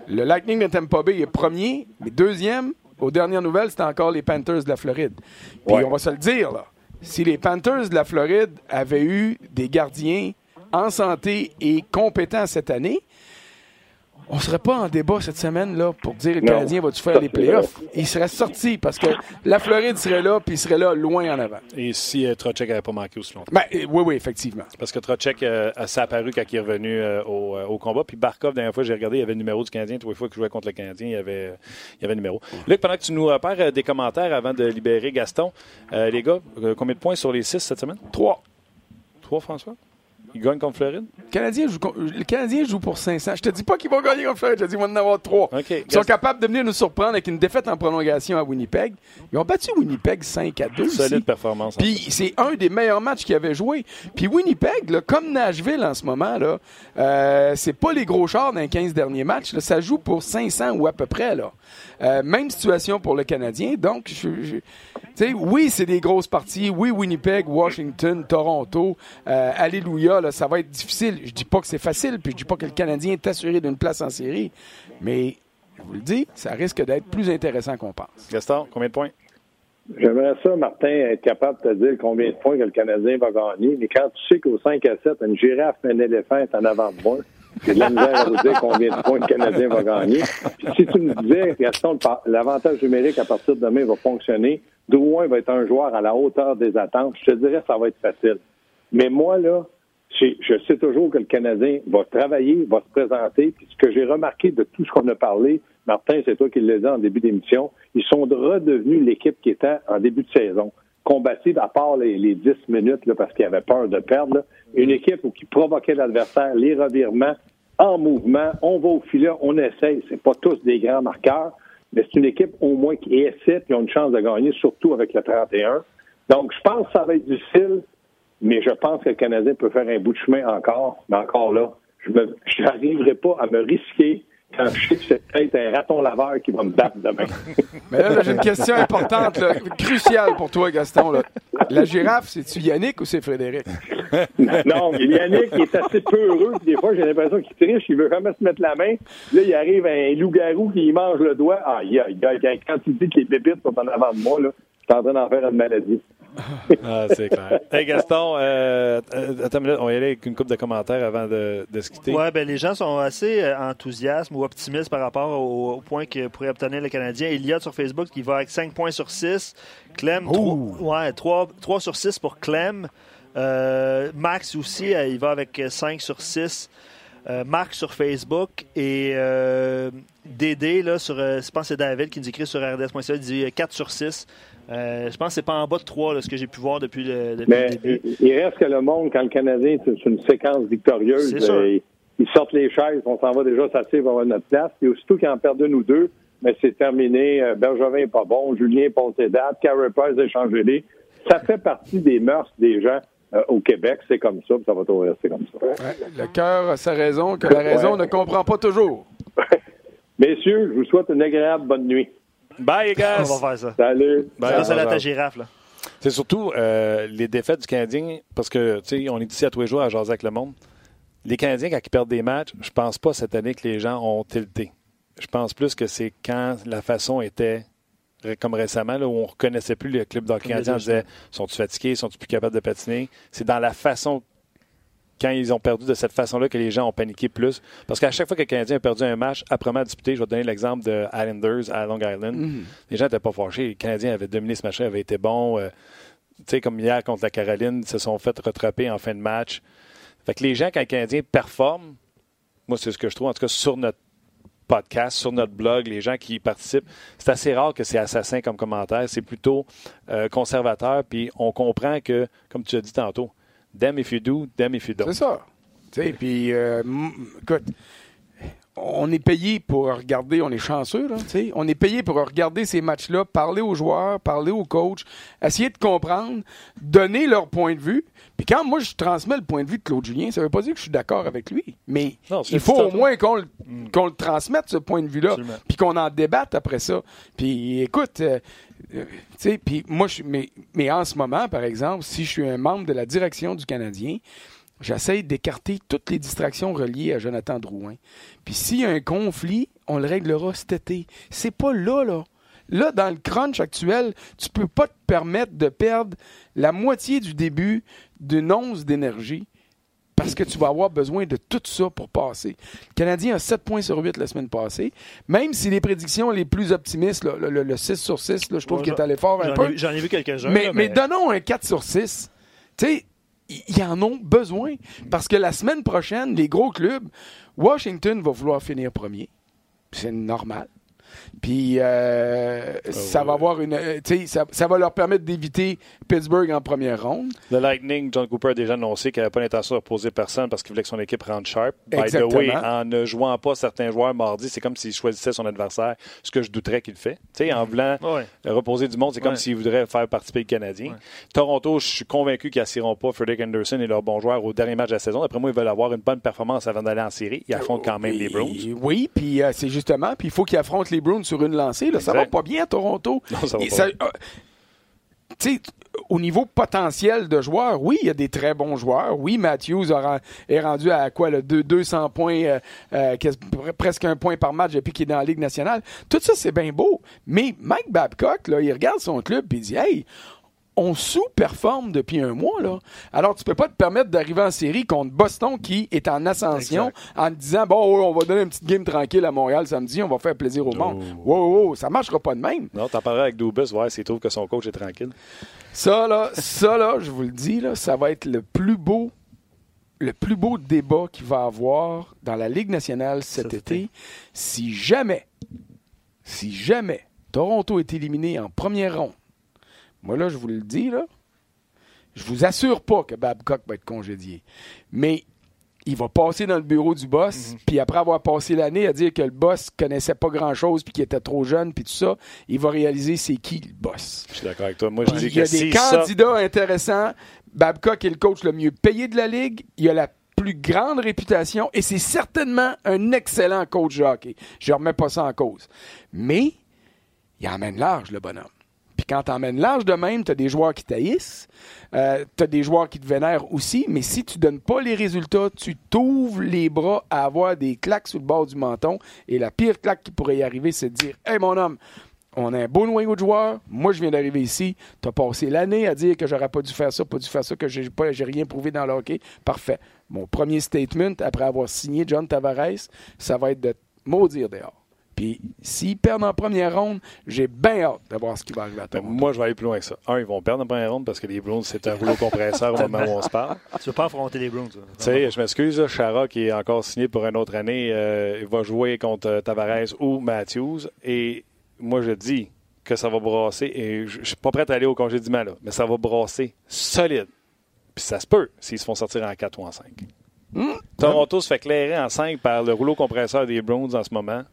Le Lightning de Tampa Bay est premier, mais deuxième, aux dernières nouvelles, c'était encore les Panthers de la Floride. Puis Ouais. on va se le dire, là, si les Panthers de la Floride avaient eu des gardiens en santé et compétents cette année, on serait pas en débat cette semaine là pour dire le Non. Canadien va-tu faire les playoffs? Il serait sorti parce que la Floride serait là, puis il serait là loin en avant. Et si euh, Trocheck n'avait pas manqué aussi longtemps? Ben, euh, oui, oui, effectivement. Parce que Trocheck euh, s'est apparu quand il est revenu euh, au, euh, au combat. Puis Barkov, la dernière fois, j'ai regardé, il y avait le numéro du Canadien. Tous les fois que je jouais contre le Canadien, il y avait, il y avait le numéro. Luc, pendant que tu nous repères euh, des commentaires avant de libérer Gaston, euh, les gars, euh, combien de points sur les six cette semaine? Trois. Trois, François? Il gagne contre Floride? Le Canadien joue, le Canadien joue pour 500. Je te dis pas qu'ils vont gagner contre Floride, je te dis qu'ils vont en avoir trois. Ils sont capables de venir nous surprendre avec une défaite en prolongation à Winnipeg. Ils ont battu Winnipeg 5 à 2 aussi. Solide performance. Puis c'est un des meilleurs matchs qu'ils avaient joué. Puis Winnipeg, là, comme Nashville en ce moment, là, euh, c'est pas les gros chars dans les 15 derniers matchs. là. ça joue pour 500 ou à peu près. Là. Euh, même situation pour le Canadien. Donc, je, je- tu sais, oui, c'est des grosses parties. Oui, Winnipeg, Washington, Toronto. Euh, alléluia, là, ça va être difficile. Je dis pas que c'est facile, puis je dis pas que le Canadien est assuré d'une place en série. Mais, je vous le dis, ça risque d'être plus intéressant qu'on pense. Gaston, combien de points? J'aimerais ça, Martin, être capable de te dire combien de points que le Canadien va gagner. Mais quand tu sais qu'au 5 à 7, une girafe et un éléphant est en avant de moi, j'ai de la misère à vous dire combien de points le Canadien va gagner. Puis si tu me disais, Gaston, l'avantage numérique à partir de demain va fonctionner, Drouin va être un joueur à la hauteur des attentes, je te dirais que ça va être facile. Mais moi, là, je sais toujours que le Canadien va travailler, va se présenter. Puis ce que j'ai remarqué de tout ce qu'on a parlé, Martin, c'est toi qui l'as dit en début d'émission, ils sont redevenus l'équipe qui était en début de saison. Combative, à part les, les 10 minutes, là, parce qu'ils avaient peur de perdre, là. une équipe où qui provoquait l'adversaire, les revirements, en mouvement, on va au filet, on essaye. C'est pas tous des grands marqueurs, mais c'est une équipe au moins qui essaie, qui ont une chance de gagner, surtout avec le 31. Donc, je pense que ça va être difficile, mais je pense que le Canadien peut faire un bout de chemin encore. Mais encore là, je n'arriverai pas à me risquer quand je sais que c'est peut-être un raton laveur qui va me battre demain. Mais là, là, j'ai une question importante, là, cruciale pour toi, Gaston. là. La girafe, c'est-tu Yannick ou c'est Frédéric? non, mais Yannick il est assez peureux. Des fois, j'ai l'impression qu'il triche. Il veut jamais se mettre la main. Là, il arrive un loup-garou qui lui mange le doigt. Ah, il y a, il y a- quand il dit que les pépites sont en avant de moi, là, je suis en train d'en faire une maladie. Ah, c'est clair. Hey Gaston, euh, euh, attends une minute, on va y aller avec une coupe de commentaires avant de, de se quitter. Ouais, ben les gens sont assez euh, enthousiastes ou optimistes par rapport au, au point que pourrait obtenir le Canadien. Il y a sur Facebook qui va avec 5 points sur 6. Clem, 3, ouais, 3, 3 sur 6 pour Clem. Euh, Max aussi, euh, il va avec 5 sur 6. Euh, Marc sur Facebook et euh, Dédé, là, sur, euh, je pense que c'est David qui nous écrit sur RDS.ca, il dit euh, 4 sur 6. Euh, je pense que c'est pas en bas de 3, là, ce que j'ai pu voir depuis le, depuis Mais le début. il, il reste que le monde, quand le Canadien, c'est une séquence victorieuse, C'est sûr. euh, ils, ils sortent les chaises, on s'en va déjà s'asseoir pour avoir notre place. Puis aussitôt qu'ils en perdent une ou deux, mais c'est terminé. Euh, Bergevin est pas bon, Julien est passé date, Carey Price a changé les. Ça fait partie des mœurs des gens euh, au Québec. C'est comme ça, puis ça va toujours rester comme ça. Ouais, le cœur a sa raison, que la raison Ouais. ne comprend pas toujours. Messieurs, je vous souhaite une agréable bonne nuit. Bye, les gars! On va faire ça. Salut. Bye, ça, c'est la ta girafe, là. C'est surtout euh, les défaites du Canadien, parce que, tu sais, on est ici à tous les jours à jaser avec le monde. Les Canadiens, quand ils perdent des matchs, je pense pas cette année que les gens ont tilté. je pense plus que c'est quand la façon était comme récemment, là, où on ne reconnaissait plus le club d'hockey canadien, on disait sont-ils fatigués, sont-ils plus capables de patiner? C'est dans la façon, quand ils ont perdu de cette façon-là, que les gens ont paniqué plus. Parce qu'à chaque fois que le Canadien a perdu un match, après à disputer, je vais te donner l'exemple de Islanders à Long Island, Mhm. les gens n'étaient pas fâchés. Les Canadiens avaient dominé ce match-là, avaient été bons. Euh, tu sais, comme hier contre la Caroline, ils se sont fait rattraper en fin de match. Fait que les gens, quand les Canadiens performent, moi, c'est ce que je trouve, en tout cas, sur notre podcast, sur notre blog, les gens qui y participent, c'est assez rare que c'est assassin comme commentaire. C'est plutôt euh, conservateur. Puis on comprend que, comme tu as dit tantôt, them if you do, them if you don't. C'est ça. Puis, euh, écoute, on est payé pour regarder, on est chanceux, là, tu sais. On est payé pour regarder ces matchs-là, parler aux joueurs, parler aux coachs, essayer de comprendre, donner leur point de vue. Puis quand moi, je transmets le point de vue de Claude Julien, ça veut pas dire que je suis d'accord avec lui. Mais Non, il faut au moins qu'on le, qu'on le transmette, ce point de vue-là. Puis qu'on en débatte après ça. Puis écoute, euh, euh, tu sais, puis moi, je, mais, mais en ce moment, par exemple, si je suis un membre de la direction du Canadien, j'essaie d'écarter toutes les distractions reliées à Jonathan Drouin. Puis s'il y a un conflit, on le réglera cet été. C'est pas là, là. Là, dans le crunch actuel, tu peux pas te permettre de perdre la moitié du début d'une once d'énergie parce que tu vas avoir besoin de tout ça pour passer. Le Canadien a 7 points sur 8 la semaine passée. Même si les prédictions les plus optimistes, là, le, le- le 6 sur 6, là, je trouve Ouais, qu'il est allé fort un peu. j'en ai vu quelques-uns. Mais, mais donnons un 4 sur 6. Tu sais, ils en ont besoin. Parce que la semaine prochaine, les gros clubs, Washington va vouloir finir premier. C'est normal. Puis euh, ça va avoir une. euh, tu sais, ça, ça va leur permettre d'éviter Pittsburgh en première ronde. Le Lightning, John Cooper a déjà annoncé qu'il n'avait pas l'intention de reposer personne parce qu'il voulait que son équipe rentre sharp. By the way, en ne jouant pas certains joueurs mardi, c'est comme s'il choisissait son adversaire, ce que je douterais qu'il fait. Tu sais, en voulant Ouais. reposer du monde, c'est comme Ouais. s'il voudrait faire participer le Canadien. Ouais. Toronto, je suis convaincu qu'ils n'assiront pas Frederick Anderson et leurs bons joueurs au dernier match de la saison. Après moi, ils veulent avoir une bonne performance avant d'aller en série. Ils affrontent quand même les Browns. Oui, puis euh, c'est justement, puis il faut qu'ils affrontent les Browns sur une lancée. Là. Ça va pas bien à Toronto. Non, ça va euh, au niveau potentiel de joueurs, oui, il y a des très bons joueurs. Oui, Matthews est rendu à quoi, le deux- 200 points, euh, euh, presque un point par match depuis qu'il est dans la Ligue nationale. Tout ça, c'est bien beau. Mais Mike Babcock, là, il regarde son club et il dit Hey, on sous-performe depuis un mois. Là. Alors, tu peux pas te permettre d'arriver en série contre Boston qui est en ascension Exact. en te disant Bon, ouais, on va donner une petite game tranquille à Montréal samedi, on va faire plaisir au monde. Wow, wow, wow, ça marchera pas de même. Non, t'en parleras avec Dubus, voir s'il trouve que son coach est tranquille. Ça, là, ça, là, je vous le dis, là, ça va être le plus beau, le plus beau débat qu'il va avoir dans la Ligue nationale cet, été. Si jamais, si jamais Toronto est éliminé en première ronde, moi, là, je vous le dis, là, je vous assure pas que Babcock va être congédié. Mais il va passer dans le bureau du boss, puis après avoir passé l'année à dire que le boss connaissait pas grand-chose, puis qu'il était trop jeune, puis tout ça, il va réaliser c'est qui le boss. Je suis d'accord avec toi. Moi, je dis Il y a que des ça- candidats intéressants. Babcock est le coach le mieux payé de la Ligue. Il a la plus grande réputation et c'est certainement un excellent coach de hockey. Je remets pas ça en cause. Mais il emmène large, le bonhomme. Puis quand tu emmènes large de même, tu as des joueurs qui taillissent, euh, tu as des joueurs qui te vénèrent aussi, mais si tu donnes pas les résultats, tu t'ouvres les bras à avoir des claques sur le bord du menton. Et la pire claque qui pourrait y arriver, c'est de dire Hey mon homme, on a un beau noyau de joueurs. Moi, je viens d'arriver ici. Tu as passé l'année à dire que j'aurais pas dû faire ça, pas dû faire ça, que j'ai pas, j'ai rien prouvé dans le hockey. Parfait. Mon premier statement, après avoir signé John Tavares, ça va être de maudire dehors. Puis, s'ils perdent en première ronde, j'ai bien hâte de voir ce qui va arriver à Ben, Toronto. moi, je vais aller plus loin que ça. Un, ils vont perdre en première ronde parce que les Browns, c'est un rouleau compresseur au moment où on se parle. Tu veux pas affronter les Browns. Tu sais, je m'excuse, Chara, qui est encore signé pour une autre année, euh, il va jouer contre euh, Tavares ou Matthews. Et moi, je dis que ça va brasser. Et je suis pas prêt à aller au congédiement, là, mais ça va brasser solide. Puis ça se peut s'ils se font sortir en 4 ou en 5. Hmm? Toronto se fait clairer en 5 par le rouleau compresseur des Browns en ce moment.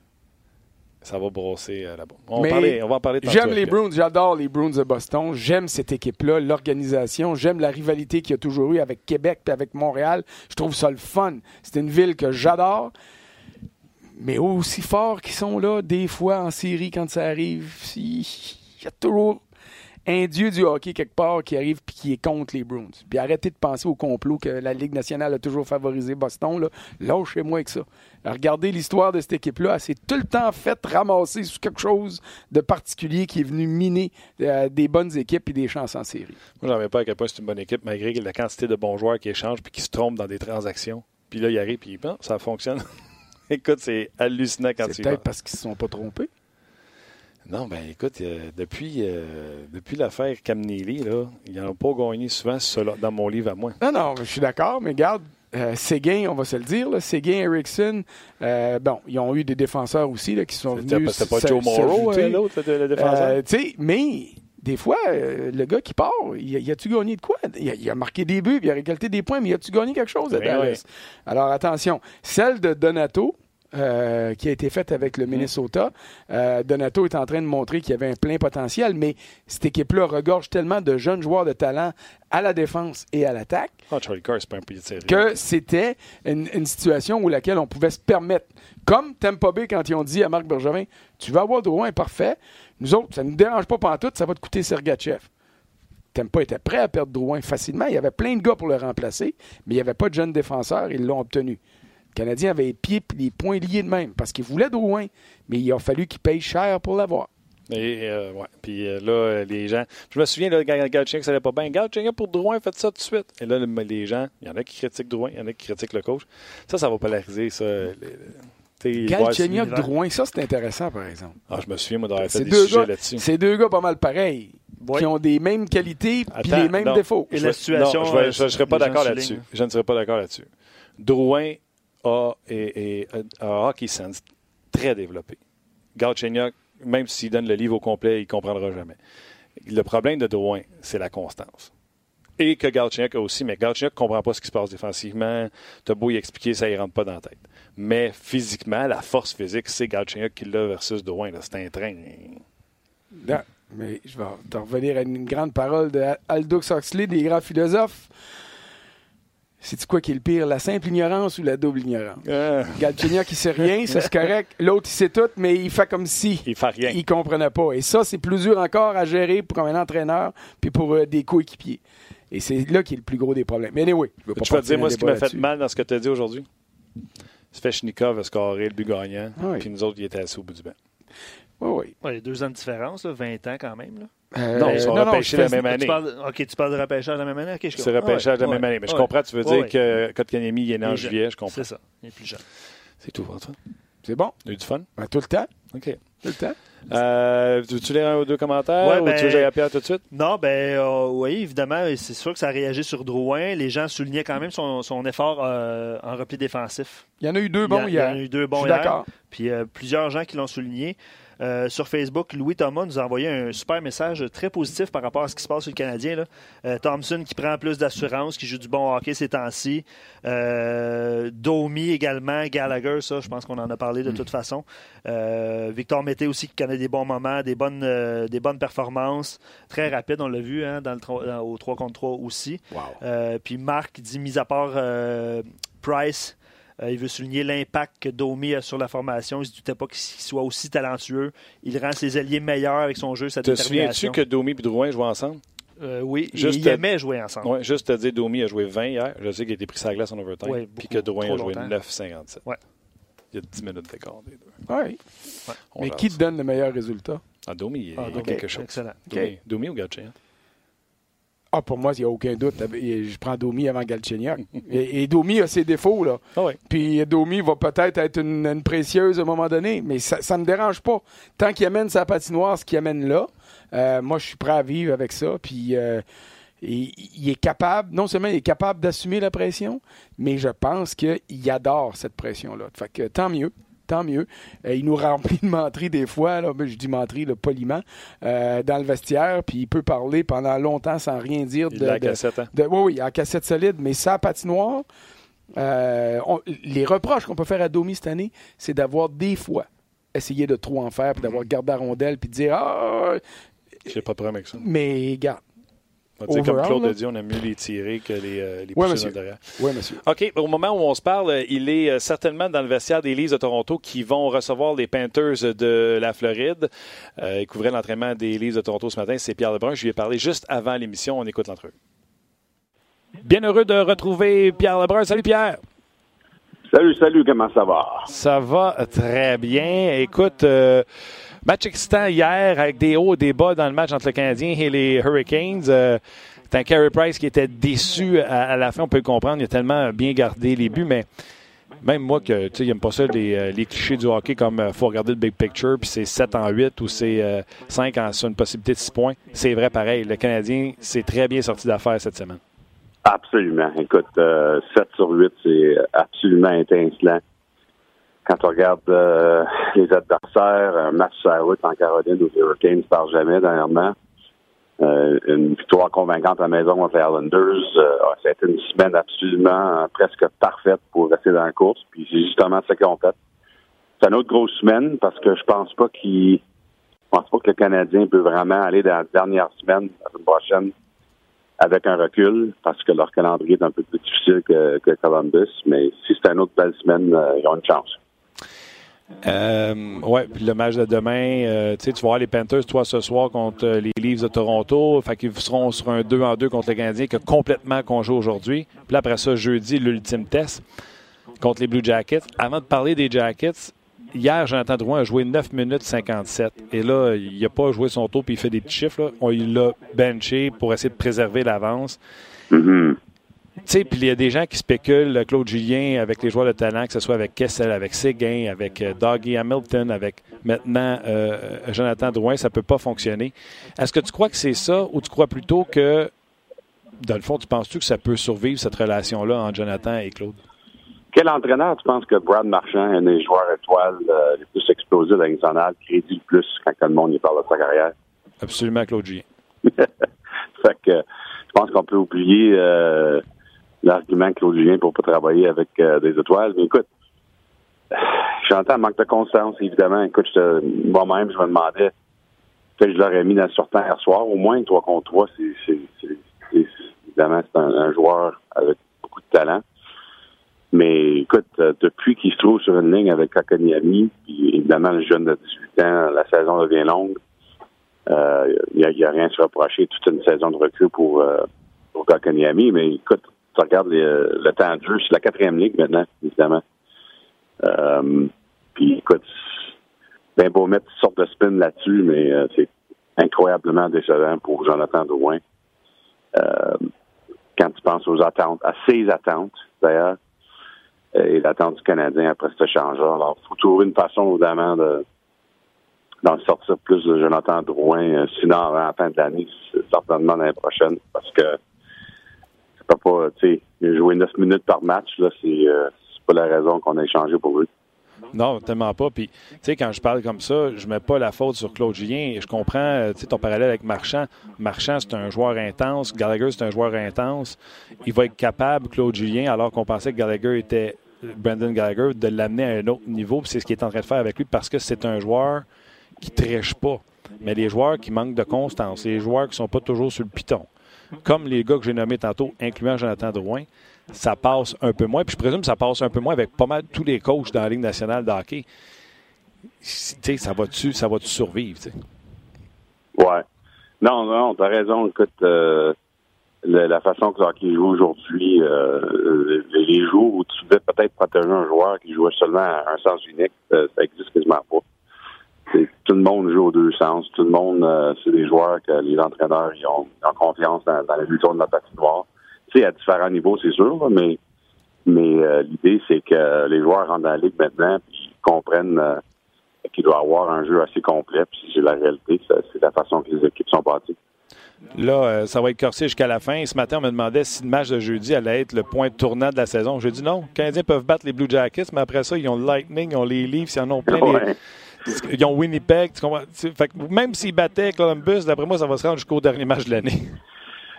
Ça va brasser euh, là-bas. On, va on en parler J'aime les. Bruins, j'adore les Bruins de Boston. J'aime cette équipe-là, l'organisation. J'aime la rivalité qu'il y a toujours eu avec Québec et avec Montréal. Je trouve ça le fun. C'est une ville que j'adore. Mais aussi fort qu'ils sont là, des fois en série quand ça arrive, il y a toujours un dieu du hockey quelque part qui arrive puis qui est contre les Bruins. Puis arrêtez de penser au complot que la Ligue nationale a toujours favorisé Boston. Là. Lâchez-moi avec ça. Regardez l'histoire de cette équipe-là. Elle s'est tout le temps fait ramasser sur quelque chose de particulier qui est venu miner euh, des bonnes équipes et des chances en série. Moi, j'en reviens pas à quel point c'est une bonne équipe, malgré la quantité de bons joueurs qui échangent puis qui se trompent dans des transactions. Puis là, il arrive puis bon, ça fonctionne. Écoute, c'est hallucinant quand tu C'est peut-être parce qu'ils ne se sont pas trompés. Non, ben écoute, euh, depuis, euh, depuis l'affaire Cam Neely, là, ils n'ont pas gagné souvent cela dans mon livre à moi. Non, non, je suis d'accord, mais regarde, euh, Séguin, on va se le dire, là, Séguin, Erickson, euh, bon, ils ont eu des défenseurs aussi là, qui sont venus. c'était pas Joe Morrow, euh, l'autre, le, défenseur? Euh, mais des fois, le gars qui part, il a-tu gagné de quoi? Il a, il a marqué des buts, puis il a récolté des points, mais il a-tu gagné quelque chose à Oui, Dallas? Alors attention, celle de Donato, euh, qui a été faite avec le Minnesota. Euh, Donato est en train de montrer qu'il y avait un plein potentiel, mais cette équipe-là regorge tellement de jeunes joueurs de talent à la défense et à l'attaque Ah, que c'était une, une situation où laquelle on pouvait se permettre. Comme Tampa Bay, quand ils ont dit à Marc Bergevin, tu vas avoir Drouin parfait, nous autres, ça ne nous dérange pas pantoute, ça va te coûter Sergachev. Tampa était prêt à perdre Drouin facilement. Il y avait plein de gars pour le remplacer, mais il n'y avait pas de jeunes défenseurs. Ils l'ont obtenu. Le Canadien avait les pieds et les poings liés de même parce qu'il voulait Drouin, mais il a fallu qu'il paye cher pour l'avoir. Et, euh, ouais. Puis euh, là, euh, les gens. Je me souviens, là, quand Galchenyuk, ça allait pas bien. Galchenyuk pour Drouin, faites ça tout de suite. Et là, le- les gens, il y en a qui critiquent Drouin, il y en a qui critiquent le coach. Ça, ça va polariser, ça. Le- le- tu sais, Galchenyuk. Drouin, ça c'est intéressant par exemple. Ah, je me souviens, moi, d'avoir fait C'est des deux, sujets gars, là-dessus. c'est deux gars pas mal pareils, Oui. qui ont des mêmes qualités puis les mêmes non. défauts. Et Je la situation, Non, je ne serais pas les d'accord là-dessus. Je ne serais pas d'accord là-dessus. Drouin a, et, un hockey sense très développé. Galchenyuk, même s'il donne le livre au complet, il ne comprendra jamais. Le problème de Drouin, c'est la constance. Et que Galchenyuk a aussi, mais Galchenyuk ne comprend pas ce qui se passe défensivement. T'as beau y expliquer, ça ne rentre pas dans la tête. Mais physiquement, la force physique, c'est Galchenyuk qui l'a versus Drouin. C'est un train. Non, mais je vais revenir à une grande parole de Huxley, des grands philosophes. C'est quoi qui est le pire, la simple ignorance ou la double ignorance? Ah, Galchenyuk, il sait rien, ça c'est correct. L'autre, il sait tout, mais il fait comme si il fait rien. il comprenait pas. Et ça, c'est plus dur encore à gérer pour un entraîneur puis pour euh, des coéquipiers. Et c'est là qui est le plus gros des problèmes. Mais anyway, je veux pas Tu vas dire, moi, ce qui m'a fait mal dans ce que tu as dit aujourd'hui? Svechnikov a scoré le but gagnant, Ah oui. puis nous autres, il était assis au bout du banc. Oui, oui. Ouais, il y a deux ans de différence, là, 20 ans quand même. Là. Euh, Non, ils sont non, non, repêchés je la même année. Tu parles, ok, tu parles de repêchage de la même année? Ok, je C'est repêchage de la Ouais, même année. Mais je ouais. comprends, tu veux Ouais, dire ouais. que Kotkaniemi, il est né en Il juillet, je comprends. C'est ça, il est plus jeune. C'est tout, Antoine. C'est bon? Tu as eu du fun? Ben, tout le temps. OK. Tout le temps. Euh, veux-tu lire un ou deux commentaires Ouais, ou ben- tu veux que j'aille à Pierre tout de suite? Non, ben euh, oui, évidemment, c'est sûr que ça a réagi sur Drouin. Les gens soulignaient quand même son, son effort euh, en repli défensif. Il y en a eu deux Il y a- bons il y en hier. a eu deux Je bons suis hier. d'accord. Puis euh, plusieurs gens qui l'ont souligné. Euh, sur Facebook, Louis Thomas nous a envoyé un super message très positif par rapport à ce qui se passe sur le Canadien. là. Euh, Thompson qui prend plus d'assurance, qui joue du bon hockey ces temps-ci. Euh, Domi également, Gallagher, ça, je pense qu'on en a parlé de toute façon. Victor Mété aussi qui connaît des bons moments, des bonnes, des bonnes performances. Très rapide, on l'a vu hein, dans le, dans- au 3 contre 3 aussi. Wow. Puis Marc dit, mis à part Price, il veut souligner l'impact que Domi a sur la formation. Il ne se doutait pas qu'il soit aussi talentueux. Il rend ses alliés meilleurs avec son jeu, sa Te détermination. souviens-tu que Domi et Drouin jouaient ensemble? Euh, oui, Juste ils te- aimaient jouer ensemble. Oui, juste te dire, Domi a joué 20 hier. Je sais qu'il a été pris la glace en overtime. Ouais, puis que Drouin a joué longtemps. 9,57. Ouais. Il y a 10 minutes d'écart des deux. Mais qui te donne le meilleur résultat? Ah, Domi, il y a Ah, donc, quelque chose. Excellent. Domi, Domi ou Gatché? Ah, pour moi, il n'y a aucun doute. Je prends Domi avant Galchenyuk. et, et Domi a ses défauts, là. Ah oui. Puis Domi va peut-être être une, une précieuse à un moment donné, mais ça ne me dérange pas. Tant qu'il amène sa patinoire, ce qu'il amène là, euh, moi, je suis prêt à vivre avec ça. Puis euh, il, il est capable, non seulement il est capable d'assumer la pression, mais je pense qu'il adore cette pression-là. Fait que tant mieux. Tant mieux. Euh, il nous remplit de menteries des fois, là, ben, je dis menteries là, poliment, euh, dans le vestiaire, puis il peut parler pendant longtemps sans rien dire Il de, de- cassette, hein? de- oui, oui, en cassette solide, mais sa patinoire, euh, on- les reproches qu'on peut faire à Domi cette année, c'est d'avoir des fois essayé de trop en faire, puis d'avoir gardé la rondelle, puis de dire Ah, J'ai pas de problème avec ça. mais regarde, On va dire comme Claude a dit, on aime mieux les tirer que les, euh, les Oui, pousser monsieur. derrière. Oui, monsieur. OK, au moment où on se parle, euh, il est euh, certainement dans le vestiaire des Leafs de Toronto qui vont recevoir les Panthers de la Floride. Euh, il couvrait l'entraînement des Leafs de Toronto ce matin. C'est Pierre Lebrun. Je lui ai parlé juste avant l'émission. On écoute l'entrevue. Bien heureux de retrouver Pierre Lebrun. Salut Pierre. Salut, salut, comment ça va? Ça va très bien. Écoute, euh, match excitant hier avec des hauts et des bas dans le match entre le Canadien et les Hurricanes. Euh, c'est un Carey Price qui était déçu à, la fin, on peut le comprendre. Il a tellement bien gardé les buts, mais même moi, que tu sais, j'aime pas ça, les, euh, les clichés du hockey, comme il faut regarder le big picture, puis c'est 7 en 8 ou c'est euh, 5 en sur une possibilité de 6 points. C'est vrai pareil. Le Canadien s'est très bien sorti d'affaires cette semaine. Absolument. Écoute, euh, 7 sur 8, c'est absolument étincelant. Quand on regarde euh, les adversaires, un match la route en Caroline où les Hurricanes ne jamais dernièrement, euh, une victoire convaincante à la maison contre les Islanders, euh, ça a été une semaine absolument euh, presque parfaite pour rester dans la course. Puis c'est justement ça qu'ils ont fait. C'est une autre grosse semaine parce que je pense pas qu'il pense pas que le Canadien peut vraiment aller dans la dernière semaine, la semaine prochaine, avec un recul, parce que leur calendrier est un peu plus difficile que, que Columbus. Mais si c'est une autre belle semaine, euh, ils ont une chance. Euh, ouais, puis le match de demain, euh, tu sais, tu vas voir les Panthers, toi, ce soir, contre euh, les Leafs de Toronto. Fait qu'ils seront sur un 2 en 2 contre le Canadien qui a complètement congé aujourd'hui. Puis là, après ça, jeudi, l'ultime test contre les Blue Jackets. Avant de parler des Jackets, hier, Jonathan Drouin a joué 9 minutes 57. Et là, il n'a pas joué son tour puis il fait des petits chiffres. Là. On il l'a benché pour essayer de préserver l'avance. Mhm. Tu sais, puis il y a des gens qui spéculent, euh, Claude Julien, avec les joueurs de talent, que ce soit avec Kessel, avec Seguin, avec euh, Doggy Hamilton, avec maintenant euh, Jonathan Drouin, ça peut pas fonctionner. Est-ce que tu crois que c'est ça ou tu crois plutôt que, dans le fond, tu penses-tu que ça peut survivre, cette relation-là entre Jonathan et Claude? Quel entraîneur tu penses que Brad Marchand, un des joueurs étoiles euh, les plus explosifs de la nationale, crédit le plus quand le monde y parle de sa carrière? Absolument, Claude Julien. fait que je pense qu'on peut oublier euh, l'argument Julien pour pas travailler avec euh, des étoiles. Mais écoute, j'entends manque de constance, évidemment. Écoute, moi-même, je me demandais que je l'aurais mis dans le sortant hier soir. Au moins, 3 contre 3, c'est, évidemment, c'est un, joueur avec beaucoup de talent. Mais écoute, euh, depuis qu'il se trouve sur une ligne avec Kakaniami, puis évidemment, le jeune de 18 ans, la saison devient longue. Euh, Il n'y a rien à se reprocher. Toute une saison de recul pour, euh, pour Kakaniami. Mais écoute, tu regardes les- le temps de c'est la quatrième ligue maintenant, évidemment. Euh, puis écoute, ben beau mettre toutes sortes de spin là-dessus, mais euh, c'est incroyablement décevant pour Jonathan Drouin. Euh, quand tu penses aux attentes, à ses attentes, d'ailleurs, euh, et l'attente du Canadien après ce changeur. Alors, il faut trouver une façon, évidemment, de d'en sortir plus de Jonathan Drouin, euh, sinon avant la fin de l'année, certainement l'année prochaine, parce que c'est pas tu sais, jouer 9 minutes par match, là, c'est euh, pas la raison qu'on a échangé pour lui. Non, tellement pas. Puis, tu sais, quand je parle comme ça, je mets pas la faute sur Claude Julien. Je comprends, euh, tu sais, ton parallèle avec Marchand. Marchand, c'est un joueur intense. Gallagher, c'est un joueur intense. Il va être capable, Claude Julien, alors qu'on pensait que Gallagher était Brandon Gallagher, de l'amener à un autre niveau. C'est ce qu'il est en train de faire avec lui parce que c'est un joueur qui triche pas. Mais les joueurs qui manquent de constance, les joueurs qui sont pas toujours sur le piton, comme les gars que j'ai nommés tantôt, incluant Jonathan Drouin, ça passe un peu moins. Puis je présume que ça passe un peu moins avec pas mal tous les coachs dans la Ligue nationale de hockey. Tu sais, ça va-tu, ça survivre, tu sais? Ouais. Non, non, t'as raison. Écoute, euh, la façon que le hockey joue aujourd'hui, euh, les, les jours où tu devais peut-être protéger un joueur qui jouait seulement à un sens unique, euh, ça existe quasiment pas. Tout le monde joue aux deux sens. Tout le monde, euh, c'est des joueurs que les entraîneurs ils ont, ils ont confiance dans, dans la de la patinoire. Tu sais, à différents niveaux, c'est sûr, là, mais mais euh, l'idée, c'est que les joueurs rentrent dans la ligue maintenant puis ils comprennent euh, qu'il doit avoir un jeu assez complet. Puis c'est la réalité, c'est la façon que les équipes sont bâties. Là, ça va être corsé jusqu'à la fin. Ce matin, on me demandait si le match de jeudi allait être le point tournant de la saison. J'ai dit non. Les Canadiens peuvent battre les Blue Jackets, mais après ça, ils ont le Lightning, ils ont les Leafs, ils en ont plein. les-. Ils ont Winnipeg. Tu comprends? Tu sais, Fait que même s'ils battaient Columbus, d'après moi, ça va se rendre jusqu'au dernier match de l'année.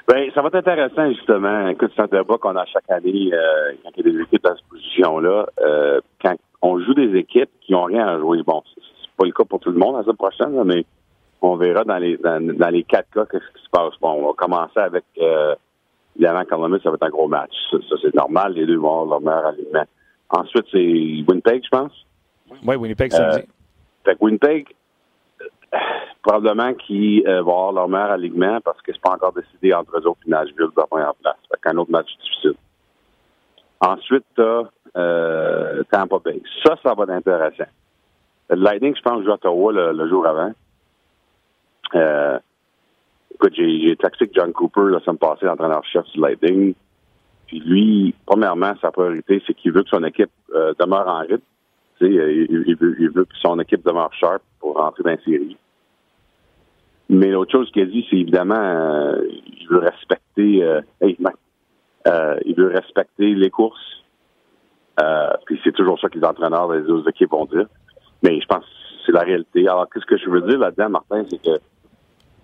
Ben, ça va être intéressant, justement. Écoute, c'est un débat qu'on a chaque année euh, quand il y a des équipes dans cette position-là. Euh, quand on joue des équipes qui n'ont rien à jouer, bon, c'est c'est pas le cas pour tout le monde la semaine prochaine, là, mais on verra dans les dans, dans les quatre cas qu'est-ce qui se passe. Bon, on va commencer avec euh, évidemment Columbus, ça va être un gros match. Ça, ça, c'est normal, les deux vont avoir leur meilleur alignement. Ensuite, c'est Winnipeg, je pense. Oui, Winnipeg samedi. Fait que Winnipeg, euh, probablement qui euh, va avoir leur meilleur alignement parce que c'est pas encore décidé entre eux autres et Nashville de la première place. Fait qu'un autre match difficile. Ensuite, t'as euh, Tampa Bay. Ça, ça va être intéressant. Le Lightning, je pense, joue à Ottawa le, jour avant. Euh, écoute, j'ai, texté John Cooper la semaine passée, l'entraîneur-chef du Lightning. Puis lui, premièrement, sa priorité, c'est qu'il veut que son équipe euh, demeure en rythme. Euh, il, veut, il veut que son équipe demeure sharp pour rentrer dans la série. Mais l'autre chose qu'il a dit, c'est évidemment, euh, il veut respecter, euh, il veut respecter les courses. Puis c'est toujours ça que les entraîneurs des autres équipes vont dire. Mais je pense que c'est la réalité. Alors, qu'est-ce que je veux dire là-dedans, Martin, c'est que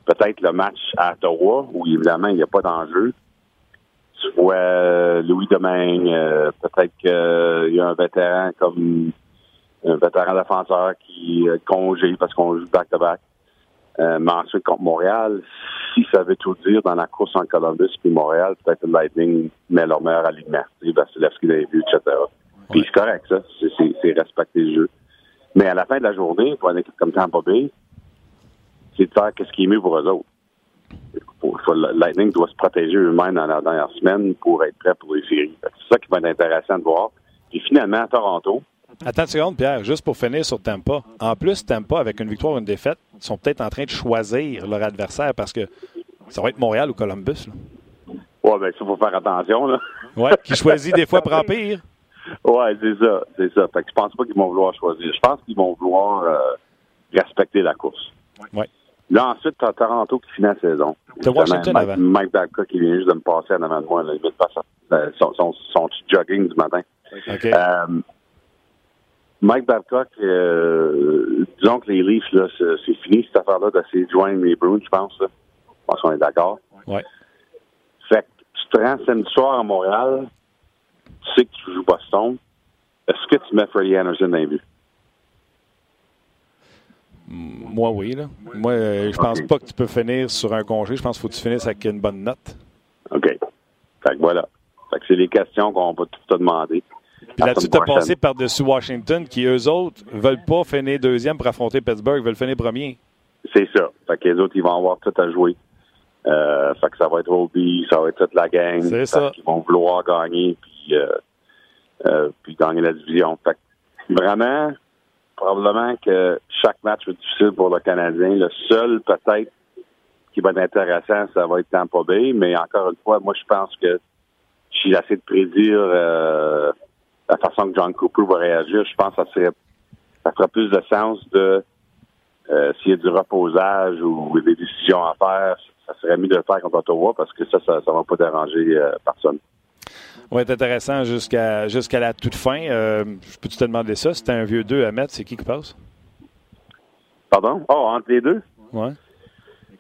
peut-être le match à Ottawa, où évidemment il n'y a pas d'enjeu, tu vois Louis Domingue, peut-être qu'il y a un vétéran comme un vétéran défenseur qui euh, congé parce qu'on joue back-to-back. Euh, mais ensuite, contre Montréal, si ça veut tout dire dans la course en Columbus puis Montréal, peut-être le Lightning met leur meilleur alignement. Tu sais, Vasilevski, David, etc. Puis c'est correct, ça. C'est, respecter le jeu. Mais à la fin de la journée, pour une équipe comme Tampa Bay, c'est de faire ce qui est mieux pour eux autres. Faut- faut- le Lightning doit se protéger eux-mêmes dans la dernière semaine pour être prêt pour les séries. C'est ça qui va être intéressant de voir. Et finalement, à Toronto, Attends une seconde, Pierre, juste pour finir sur Tampa. En plus, Tampa, avec une victoire ou une défaite, sont peut-être en train de choisir leur adversaire parce que ça va être Montréal ou Columbus. Là. ouais, ben, ça, faut faire attention, là. Ouais, qui choisit des fois prend pire. Ouais, c'est ça, c'est ça. Fait que je pense pas qu'ils vont vouloir choisir. Je pense qu'ils vont vouloir euh, respecter la course. Ouais. Là, ensuite, t'as Toronto qui finit la saison. T'as Washington Mike, avant. Mike Babcock qui vient juste de me passer en avant de moi. Là. Il vient de euh, son, son, son petit jogging du matin. OK. Euh, Mike Babcock, euh, disons que les Leafs, là, c'est, fini cette affaire-là d'essayer de joindre les Bruins, je pense. Là. Je pense qu'on est d'accord. Ouais. Fait que tu te rends samedi soir à Montréal, tu sais que tu joues Boston. Est-ce que tu mets Freddie Anderson dans les buts? Moi, oui. Là. Moi, euh, je pense pas que tu peux finir sur un congé. Je pense qu'il faut que tu finisses avec une bonne note. OK. Fait que voilà. Fait que c'est les questions qu'on va tout te demander. Puis là-dessus, tu as passé par-dessus Washington, qui eux autres veulent pas finir deuxième pour affronter Pittsburgh, ils veulent finir premier. C'est ça. Fait que les autres, ils vont avoir tout à jouer. Euh, fait que ça va être Obi, ça va être toute la gang. C'est ça. qu'ils vont vouloir gagner puis, euh, euh, puis gagner la division. Fait que vraiment, probablement que chaque match va être difficile pour le Canadien. Le seul, peut-être, qui va être intéressant, ça va être Tampa Bay. Mais encore une fois, moi, je pense que si j'essaie de prédire euh, la façon que John Cooper va réagir, je pense que ça serait ça ferait plus de sens de euh, s'il y a du reposage ou des décisions à faire, ça serait mieux de le faire contre Ottawa parce que ça, ça ne va pas déranger euh, personne. va être intéressant jusqu'à jusqu'à la toute fin. Euh, je peux-tu te demander ça? Si un vieux 2 à mettre, c'est qui qui passe? Pardon? Oh, entre les deux? Ouais.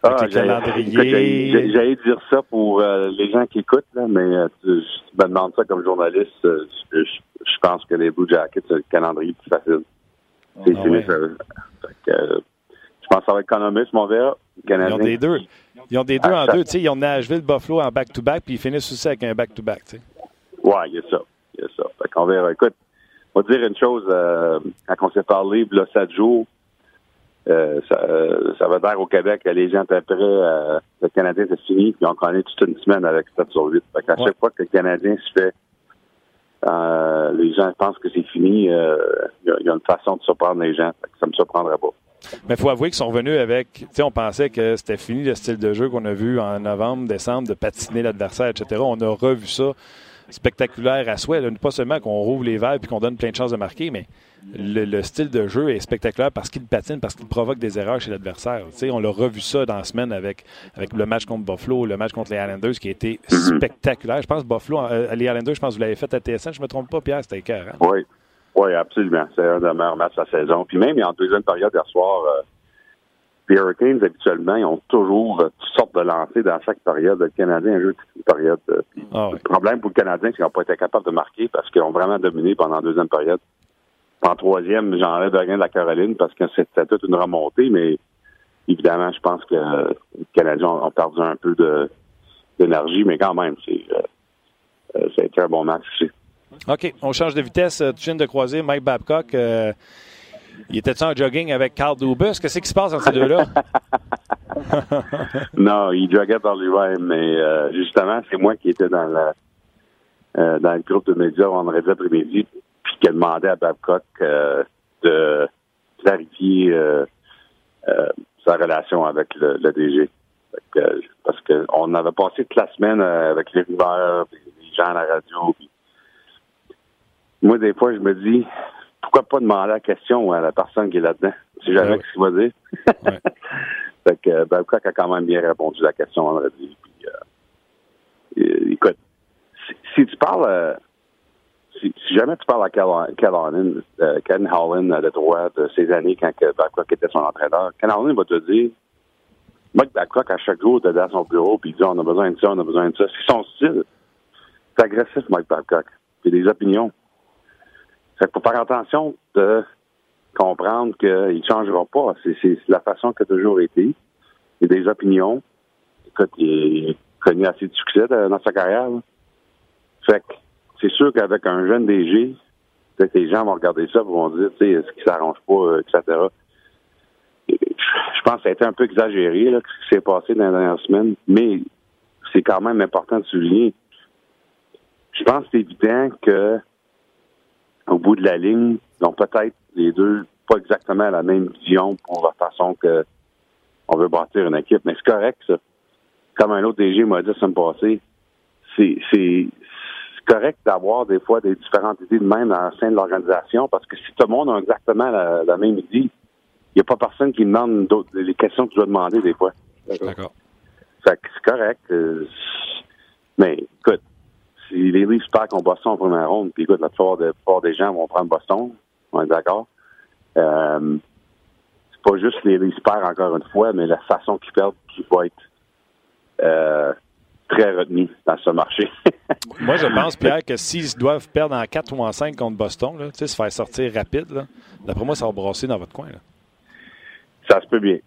Ah, J'allais dire ça pour euh, les gens qui écoutent, là, mais euh, tu, tu me demandes ça comme journaliste. euh, je, pense que les Blue Jackets, c'est le calendrier plus facile. Ah c'est ouais. je pense que ça va être Columbus, mon verre. Ils ont des deux. Ils ont des deux Ah, en ça- deux. Tu sais, ils ont Nashville, Buffalo en back-to-back, puis ils finissent aussi avec un back-to-back. sais. Ouais, il y a ça. Il y a ça. Fait qu'on verra. Écoute, on va dire une chose. quand on s'est parlé, là, sept jours, euh, ça, euh, ça va dire au Québec les gens étaient prêts. euh, le Canadien, c'est fini, puis on connaît toute une semaine avec 7 sur 8. Fait qu'à Ouais. chaque fois que le Canadien se fait, euh, les gens pensent que c'est fini, euh, il y, a- il y a une façon de surprendre les gens. Fait que ça me surprendrait pas. Mais il faut avouer qu'ils sont revenus avec. Tu sais, on pensait que c'était fini le style de jeu qu'on a vu en novembre, décembre, de patiner l'adversaire, etc. On a revu ça spectaculaire à souhait. Pas seulement qu'on rouvre les verres et qu'on donne plein de chances de marquer, mais le, le style de jeu est spectaculaire parce qu'il patine, parce qu'il provoque des erreurs chez l'adversaire. On l'a revu ça dans la semaine avec, le match contre Buffalo, le match contre les Islanders qui a été spectaculaire. Je pense Buffalo, euh, les Islanders, je pense que vous l'avez fait à TSN, je ne me trompe pas, Pierre, c'était écœurant. Oui. Oui, absolument. C'est un des meilleurs matchs de la saison. Puis même en deuxième période hier soir, euh, les Hurricanes, habituellement, ils ont toujours euh, toutes sortes de lancers dans chaque période. Le Canadien a toute une période. euh, Ah. Le problème pour le Canadien, c'est qu'ils n'ont pas été capables de marquer parce qu'ils ont vraiment dominé pendant la deuxième période. En troisième, j'enlève rien de la Caroline parce que c'était toute une remontée, mais évidemment, je pense que les Canadiens ont, perdu un peu d'énergie, mais quand même, c'est euh, ça a été un bon match aussi. OK, on change de vitesse. Tu viens de croiser Mike Babcock. Il était en jogging avec Carl Dubus? Qu'est-ce qui se passe entre ces deux-là? non, il joguait par lui-même, mais justement, c'est moi qui étais dans la euh, dans le groupe de médias vendredi après-midi, puis qui a demandé à Babcock euh, de clarifier euh, sa relation avec le, DG. parce qu'on avait passé toute la semaine avec les rumeurs, les gens à la radio. Moi, des fois, je me dis, pourquoi pas demander la question à la personne qui est là-dedans? Si jamais ce qu'il va dire. fait que Babcock a quand même bien répondu à la question vendredi. Puis, écoute, si tu parles, euh, si, jamais tu parles à Ken euh, Ken Holland euh, de droit de ces années quand Babcock était son entraîneur, Ken Holland va te dire, Mike Babcock, à chaque jour, était dans son bureau, puis il dit, on a besoin de ça, on a besoin de ça. C'est son style. C'est agressif, Mike Babcock. Il a des opinions. Fait faut faire attention de comprendre qu'il ne changera pas. C'est la façon qu'il a toujours été. Il a des opinions. Écoute, il a connu assez de succès dans sa carrière. Fait que c'est sûr qu'avec un jeune DG, peut-être les gens vont regarder ça et vont dire, tu sais, est-ce qu'il s'arrange pas, euh, etc. je pense que ça a été un peu exagéré, là, ce qui s'est passé dans les dernières semaines, mais c'est quand même important de souligner. Je pense que c'est évident que au bout de la ligne, ils ont peut-être les deux pas exactement la même vision pour la façon que on veut bâtir une équipe, mais c'est correct, ça. Comme un autre DG m'a dit la semaine passée, c'est correct d'avoir des fois des différentes idées de même dans le sein de l'organisation parce que si tout le monde a exactement la, même idée, il n'y a pas personne qui demande les questions que tu dois demander des fois. D'accord. Fait que c'est correct. Euh, mais écoute, si les Leafs perdent en Boston en première ronde, puis écoute, la plupart, des gens vont prendre Boston, on est d'accord. Euh, c'est pas juste les Leafs perdent encore une fois, mais la façon qu'ils perdent qui va être euh, très retenu dans ce marché. Moi, je pense, Pierre, que s'ils doivent perdre en 4 ou en 5 contre Boston, là, se faire sortir rapide, d'après moi, ça va brasser dans votre coin. Là. Ça se peut bien.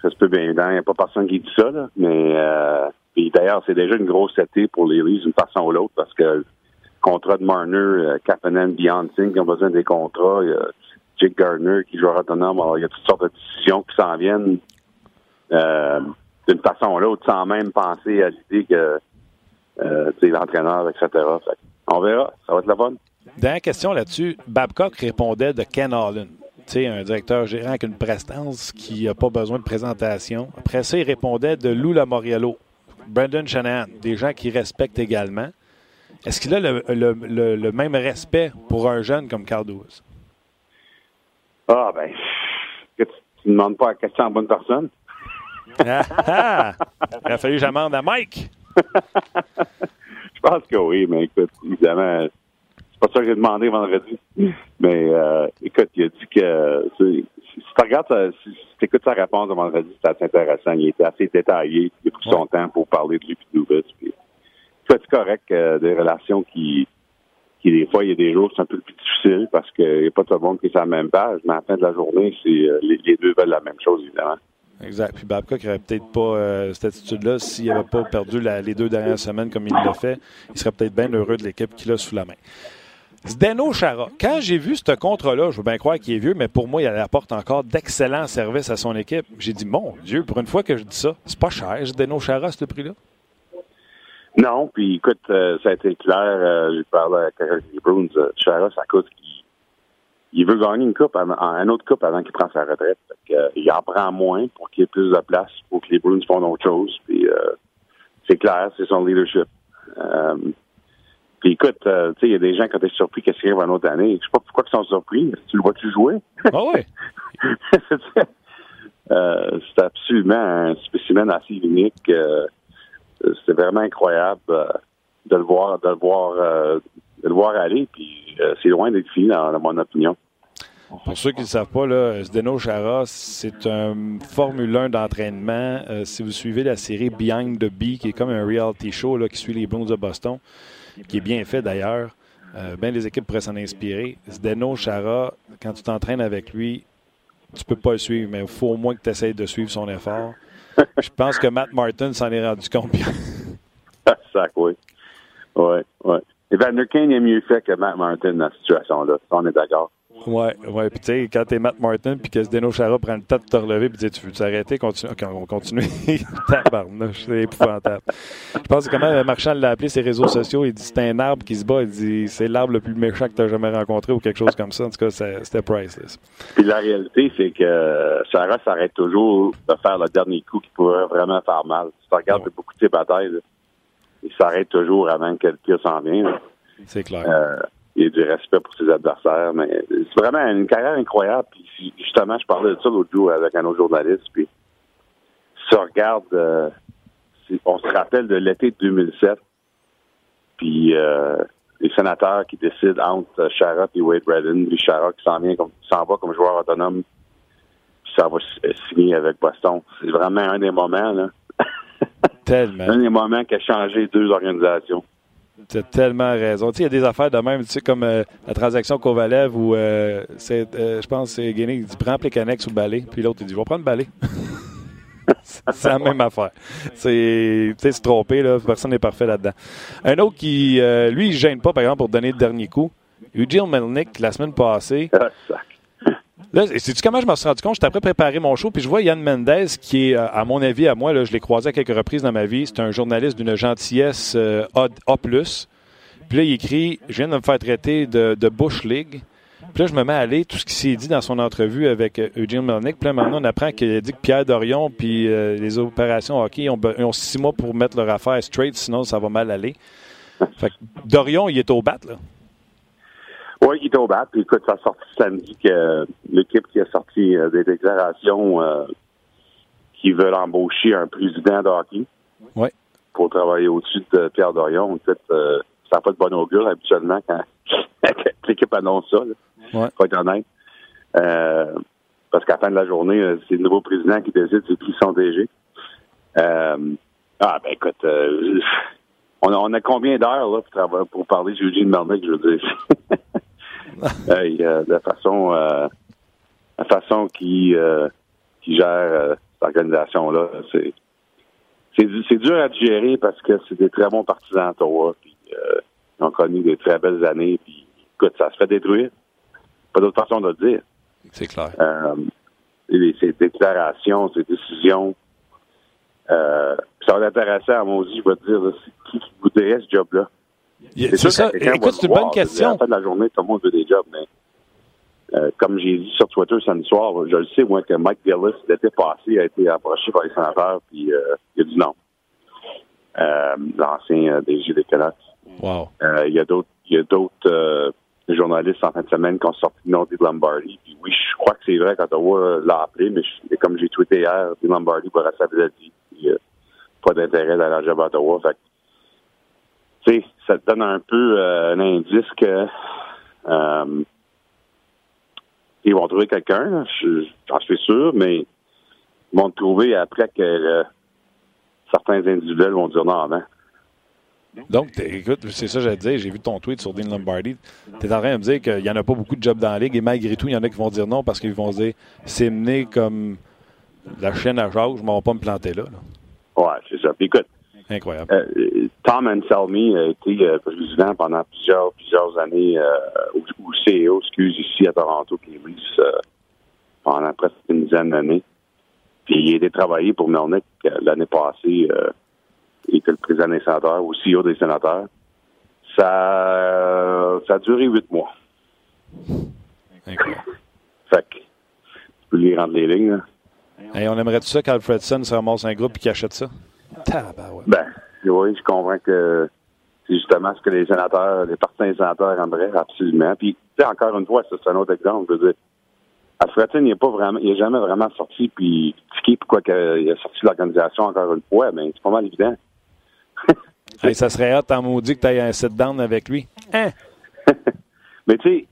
Ça se peut bien. Il n'y a pas personne qui dit ça, là, mais euh, d'ailleurs, c'est déjà une grosse été pour les Leafs d'une façon ou l'autre parce que le contrat de Marner, euh, Kapanen, qui ont besoin des contrats, il y a Jake Gardner qui jouera autonome. Alors, il y a toutes sortes de décisions qui s'en viennent. Euh, d'une façon ou l'autre, sans même penser à l'idée que euh, l'entraîneur, etc. on verra, ça va être la bonne. Dernière question là-dessus. Babcock répondait de Ken Allen. sais, un directeur gérant avec une prestance qui n'a pas besoin de présentation. Après ça, il répondait de Lou Lamoriello, Brandon Shanahan, des gens qui respectent également. Est-ce qu'il a le, même respect pour un jeune comme Carl Ah, ben, tu ne demandes pas la question à bonne personne. Ah, ah, Il a fallu que j'amende à Mike. je pense que oui, mais écoute, évidemment, c'est pas ça que j'ai demandé vendredi. Mais euh, écoute, il a dit que si tu regardes, si, tu écoutes sa réponse de vendredi, c'est assez intéressant. Il était assez détaillé. Il a pris son temps pour parler de lui et de Puis, c'est correct euh, des relations qui, qui, des fois, il y a des jours, c'est un peu plus difficile parce qu'il n'y a pas tout le monde qui est sur la même page. Mais à la fin de la journée, c'est euh, les deux veulent la même chose, évidemment. Exact. Puis Babcock n'aurait peut-être pas euh, cette attitude-là s'il n'avait pas perdu les deux dernières semaines comme il l'a fait. Il serait peut-être bien heureux de l'équipe qu'il a sous la main. Zdeno Chara, quand j'ai vu ce contrat-là, je veux bien croire qu'il est vieux, mais pour moi, il apporte encore d'excellents services à son équipe. J'ai dit, mon Dieu, pour une fois que je dis ça, c'est pas cher, Zdeno Chara, ce prix-là? Non, puis écoute, euh, ça a été clair, euh, j'ai parlé à Carol Bruns, Chara, ça coûte il veut gagner une coupe, un autre coupe avant qu'il prenne sa retraite. Euh, il en prend moins pour qu'il y ait plus de place, pour que les Bruins font autre chose. Puis euh, c'est clair, c'est son leadership. Euh, puis écoute, tu sais, il y a des gens qui ont été surpris qu'est-ce qu'il arrive une autre année. Je sais pas pourquoi ils sont surpris. Tu le vois-tu jouer? Ah oui. c'est absolument un spécimen assez unique. c'est vraiment incroyable de le voir, de le voir, de le voir aller. Puis c'est loin d'être fini dans mon opinion. Pour ceux qui ne le savent pas, là, Zdeno Chara, c'est un Formule 1 d'entraînement. Euh, si vous suivez la série Behind the Bee, qui est comme un reality show là, qui suit les Blues de Boston, qui est bien fait d'ailleurs, euh, bien les équipes pourraient s'en inspirer. Zdeno Chara, quand tu t'entraînes avec lui, tu peux pas le suivre, mais il faut au moins que tu essayes de suivre son effort. Je pense que Matt Martin s'en est rendu compte. Sac, oui. Oui, oui. Evander Kane est mieux fait que Matt Martin dans cette situation-là. On est d'accord. Oui, oui. Puis tu sais, quand t'es Matt Martin, puis que Zdeno Chara prend le temps de te relever, puis tu veux t'arrêter, continue, on continue. Tabarnouche, c'est épouvantable. Je pense que comment Marchand l'a appelé ses réseaux sociaux, il dit c'est un arbre qui se bat, il dit c'est l'arbre le plus méchant que tu as jamais rencontré ou quelque chose comme ça. En tout cas, c'était priceless. Puis la réalité, c'est que Chara s'arrête toujours de faire le dernier coup qui pourrait vraiment faire mal. Si tu regardes beaucoup de ses batailles, il s'arrête toujours avant que le tir s'en vienne. C'est clair. Euh, a du respect pour ses adversaires. Mais c'est vraiment une carrière incroyable. Puis justement, je parlais de ça l'autre jour avec un autre journaliste. Puis si on regarde, euh, on se rappelle de l'été 2007. Puis euh, les sénateurs qui décident entre Sharrock et Wade Redden. Puis Sharrock s'en vient comme s'en va comme joueur autonome. Puis ça va signer avec Boston. C'est vraiment un des moments là. Tellement. un des moments qui a changé deux organisations. Tu as tellement raison. Tu sais, il y a des affaires de même, tu sais, comme euh, la transaction Kovalev où, euh, c'est, euh, je pense, c'est Guinée qui dit prends Plekanex ou balai. Puis l'autre, il dit je vais prendre balai. c'est la même affaire. C'est, se tromper, là. Personne n'est parfait là-dedans. Un autre qui, lui, il ne gêne pas, par exemple, pour donner le dernier coup. Eugene Melnick, la semaine passée. Là, sais-tu comment je me suis rendu compte? J'étais après préparer mon show, puis je vois Yann Mendez, qui est, à mon avis, à moi, là, je l'ai croisé à quelques reprises dans ma vie. C'est un journaliste d'une gentillesse euh, A. Puis là, il écrit « Je viens de me faire traiter de, Bush League ». Puis là, je me mets à aller tout ce qui s'est dit dans son entrevue avec euh, Eugene Melnick. Puis là, maintenant, on apprend qu'il a dit que Pierre Dorion puis euh, les opérations hockey ont, ont, six mois pour mettre leur affaire straight, sinon ça va mal aller. Fait que Dorion, il est au bat, là. Oui, au bat. Puis écoute, ça a sorti samedi que l'équipe qui a sorti euh, des déclarations euh, qui veulent embaucher un président de hockey ouais. pour travailler au-dessus de Pierre Dorion. En fait, euh, ça n'a pas de bon augure habituellement quand, l'équipe annonce ça. Là. Ouais. Faut être honnête. Euh, parce qu'à la fin de la journée, c'est le nouveau président qui décide c'est qui son DG. Euh, ah ben écoute, euh, on, a, on a combien d'heures là pour, pour parler d'Eugene Melnick, je veux dire? hey, euh, la façon euh, la façon qui euh, qui gère cette organisation là, c'est c'est dur à digérer parce que c'est des très bons partisans d'Ottawa, puis euh, ils ont connu des très belles années, puis écoute, ça se fait détruire. Pas d'autre façon de le dire. C'est clair. Euh, et ces déclarations, ces décisions, euh, ça va être intéressant à mon avis, je vais te dire, là, qui voudrait ce job-là? C'est ça. Écoute, c'est une bonne question. À la fin de la journée, tout le monde veut des jobs, mais euh, comme j'ai dit sur Twitter samedi soir, je le sais, moi, que Mike Gillis, l'été passé, a été approché par les sénateurs, puis euh, il a dit non. Euh, L'ancien DG des Canucks. Wow. Euh, il y a d'autres il y a d'autres euh, journalistes en fin de semaine qui ont sorti le nom de Lombardi. Puis oui, je crois que c'est vrai qu'Ottawa l'a appelé, mais je, comme j'ai tweeté hier, Dave Lombardi va rester à Philadelphie. Il a pas d'intérêt d'aller à job à Ottawa. Fait tu sais, ça te donne un peu euh, un indice que euh, ils vont trouver quelqu'un, j'en suis sûr, mais ils vont te trouver après que euh, certains individuels vont dire non avant. Donc, écoute, c'est ça que j'allais dire. J'ai vu ton tweet sur Dean Lombardi. Tu es en train de me dire qu'il n'y en a pas beaucoup de jobs dans la ligue et malgré tout, il y en a qui vont dire non parce qu'ils vont se dire c'est mené comme la chaîne à Jacques, je ne vais pas me planter là. là. Ouais, c'est ça. Puis écoute, Incroyable. Euh, Tom Anselmi a été euh, président pendant plusieurs plusieurs années euh, ou, CEO, excuse, ici à Toronto, qui est euh, pendant presque une dizaine d'années. Puis il a été travaillé pour Melnick euh, l'année passée. Euh, il était le président des sénateurs ou CEO des sénateurs. Ça, ça a duré huit mois. Incroyable. Fait que tu peux lire entre les lignes. Là. Hey, on aimerait tout ça qu'Alfredson se ramasse un groupe et qu'il achète ça? Tabarouette. Ben, oui, je comprends que c'est justement ce que les sénateurs, les partisans des sénateurs aimeraient absolument. Puis, tu sais, encore une fois, ça, c'est un autre exemple. Je veux dire, Alfredson, il n'est pas vraiment, il n'est jamais vraiment sorti puis critiqué pourquoi il a sorti l'organisation encore une fois, mais c'est pas mal évident. hey, ça serait hâte en maudit que tu aies un sit-down avec lui. Hein? mais tu sais,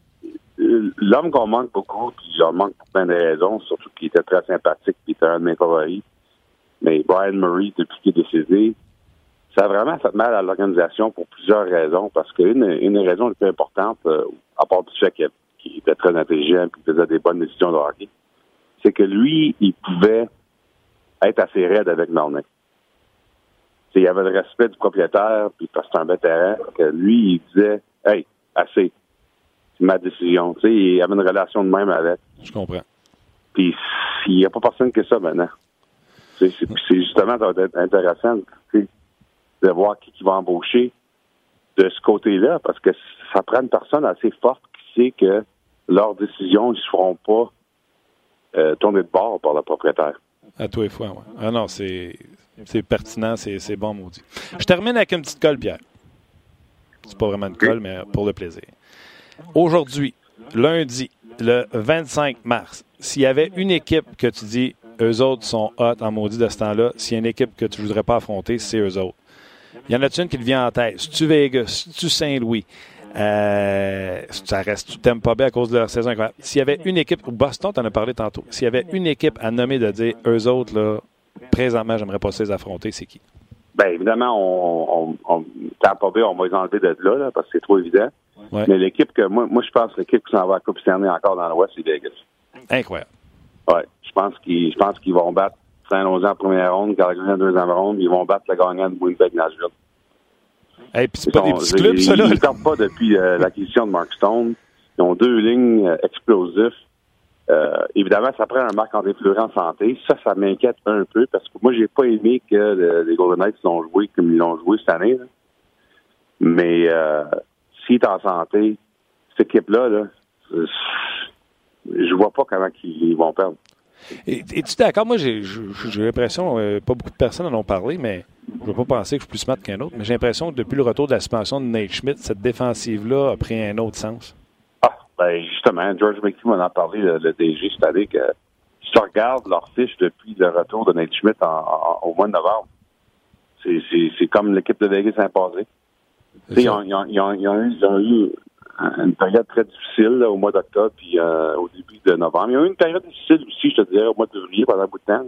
l'homme qu'on manque beaucoup, puis j'en manque pour plein de raisons, surtout qu'il était très sympathique, puis il était un de mes favoris. Mais Brian Murray, depuis qu'il est décédé, ça a vraiment fait mal à l'organisation pour plusieurs raisons. Parce qu'une une raison la plus importante, euh, à part du fait qu'il était très intelligent et qu'il faisait des bonnes décisions de hockey, c'est que lui, il pouvait être assez raide avec Melnick. Il y avait le respect du propriétaire, puis parce que c'est un vétéran, que lui, il disait Hey, assez. C'est ma décision. sais, il avait une relation de même avec. Je comprends. Puis il n'y a pas personne que ça maintenant. C'est justement, ça va être intéressant de voir qui, qui va embaucher de ce côté-là, parce que ça prend une personne assez forte qui sait que leurs décisions ne se feront pas euh, tourner de bord par le propriétaire. À tous les fois, oui. Ah non, c'est pertinent, c'est bon, maudit. Je termine avec une petite colle, Pierre. C'est pas vraiment une colle, mais pour le plaisir. Aujourd'hui, lundi, le 25 mars, s'il y avait une équipe que tu dis, eux autres sont hot en maudit de ce temps-là, s'il y a une équipe que tu ne voudrais pas affronter, c'est eux autres. Il y en a une qui te vient en tête? C'est-tu Vegas? C'est-tu Saint-Louis? Euh, ça reste, tu t'aimes pas bien à cause de leur saison incroyable. S'il y avait une équipe, Boston, tu en as parlé tantôt, s'il y avait une équipe à nommer de dire, eux autres, là, présentement, j'aimerais pas les affronter, c'est qui? Bien, évidemment, on, on, on pas bien, on va les enlever de là, là parce que c'est trop évident. Mais l'équipe que, moi, moi je pense que l'équipe qui s'en va à Coupe Stanley encore dans l'Ouest, c'est Vegas. Incroyable. Ouais, je pense qu'ils, je pense qu'ils vont battre Saint-Nosé en première ronde, Calgary en deuxième ronde, ils vont battre le gagnant de Winnipeg-Nashville. Et puis c'est pas des petits clubs, ça, là? Ils ne pas depuis euh, l'acquisition de Mark Stone. Ils ont deux lignes euh, explosives. Euh, évidemment, ça prend un André Fleury en santé. Ça, ça m'inquiète un peu parce que moi, j'ai pas aimé que les Golden Knights l'ont joué comme ils l'ont joué cette année. Mais s'il est en santé, cette équipe-là, là, je vois pas comment ils vont perdre. Es-tu d'accord? Moi, j'ai l'impression, pas beaucoup de personnes en ont parlé, mais je ne veux pas penser que je suis plus smart qu'un autre, mais j'ai l'impression que depuis le retour de la suspension de Nate Schmidt, cette défensive-là a pris un autre sens. Ah, ben justement, George McKee m'en a parlé, le, DG, c'est-à-dire que si tu regardes leur fiche depuis le retour de Nate Schmidt au mois de novembre, c'est comme l'équipe de Vegas imposée. Ils ont, ils, ont, ils, ont, ils, ont, eu, une période très difficile au mois d'octobre puis euh, au début de novembre. Ils ont eu une période difficile aussi, je te dirais, au mois de février pendant un bout de temps.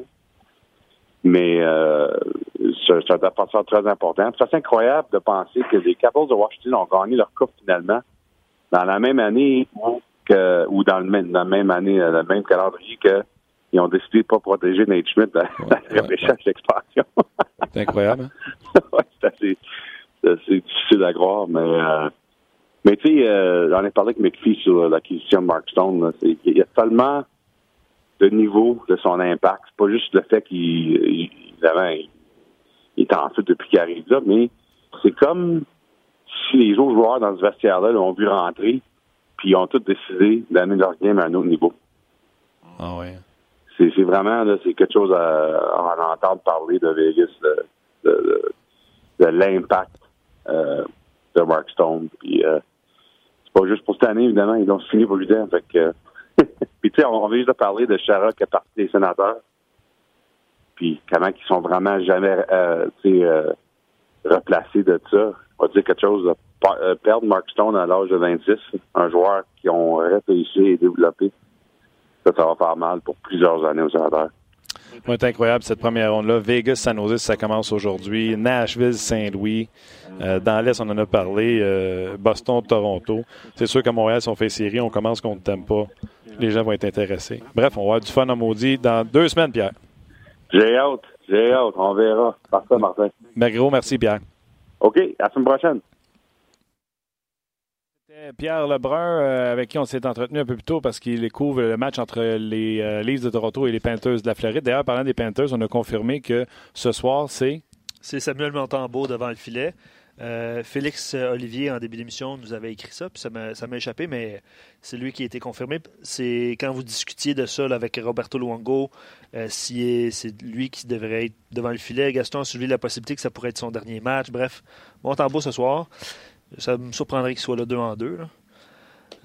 Mais euh, c'est un défenseur très important. C'est incroyable de penser que les Capitals de Washington ont gagné leur coupe finalement dans la même année que, ou dans, le même, dans la même année, le même calendrier que ils ont décidé de ne pas protéger Nate Schmidt dans la repêchage d'expansion. c'est incroyable. Hein? c'est assez, assez, difficile à croire, mais euh, mais tu sais, euh, j'en ai parlé avec McPhee sur l'acquisition de Mark Stone. Il y a tellement de niveau de son impact. C'est pas juste le fait qu'il il, est en fait depuis qu'il arrive là, mais c'est comme si les autres joueurs dans ce vestiaire-là l'ont vu rentrer, puis ils ont tous décidé d'amener leur game à un autre niveau. Ah ouais. C'est, vraiment là, c'est quelque chose à, en entendre parler de Vegas, de, de, l'impact euh, de Mark Stone. Puis euh, pas juste pour cette année, évidemment, ils ont signé pour lui Fait que puis tu sais, on, vient juste de parler de Chara qui est parti des sénateurs. Puis comment ils sont vraiment jamais euh, euh, replacés de ça. On va dire quelque chose euh, perdre Mark Stone à l'âge de 26, un joueur qui ont réussi et développé. Ça, ça va faire mal pour plusieurs années aux sénateurs. C'est incroyable cette première ronde-là. Vegas, San Jose, ça commence aujourd'hui. Nashville, Saint-Louis. Euh, dans l'Est, on en a parlé. Euh, Boston, Toronto. C'est sûr qu'à Montréal, si on fait série, on commence qu'on ne t'aime pas. Les gens vont être intéressés. Bref, on va avoir du fun à maudit dans deux semaines, Pierre. J'ai hâte. J'ai hâte. On verra. Parfait, Martin. gros, merci, Pierre. OK. À la semaine prochaine. Pierre Lebrun, euh, avec qui on s'est entretenu un peu plus tôt parce qu'il couvre le match entre les euh, Leafs de Toronto et les Panthers de la Floride. D'ailleurs, parlant des Panthers, on a confirmé que ce soir, c'est. C'est Samuel Montembeau devant le filet. Euh, Félix Olivier, en début d'émission, nous avait écrit ça, puis ça m'a échappé, mais c'est lui qui a été confirmé. C'est quand vous discutiez de ça avec Roberto Luongo, c'est lui qui devrait être devant le filet. Gaston a suivi la possibilité que ça pourrait être son dernier match. Bref, Montembeau ce soir. Ça me surprendrait qu'il soit là deux en deux.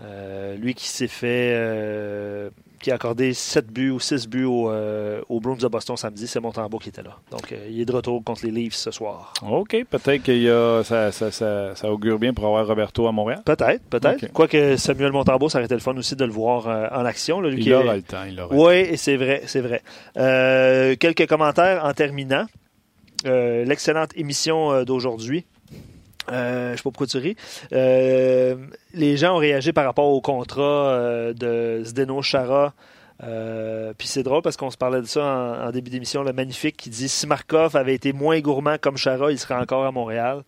Euh, lui qui s'est fait. Euh, qui a accordé 7 buts ou 6 buts au, euh, Bruins de Boston samedi, c'est Montembeau qui était là. Donc, il est de retour contre les Leafs ce soir. OK. Peut-être que ça, ça, ça, augure bien pour avoir Roberto à Montréal. Peut-être, peut-être. Quoique Samuel Montembeau, ça aurait été le fun aussi de le voir en action. Lui, il aura le temps. Oui, c'est vrai, c'est vrai. quelques commentaires en terminant. L'excellente émission d'aujourd'hui. Euh, je sais pas pourquoi tu ris. Euh, les gens ont réagi par rapport au contrat euh, de Zdeno Chara Euh, puis c'est drôle parce qu'on se parlait de ça en, en début d'émission, le magnifique qui dit si Markov avait été moins gourmand comme Chara, il serait encore à Montréal.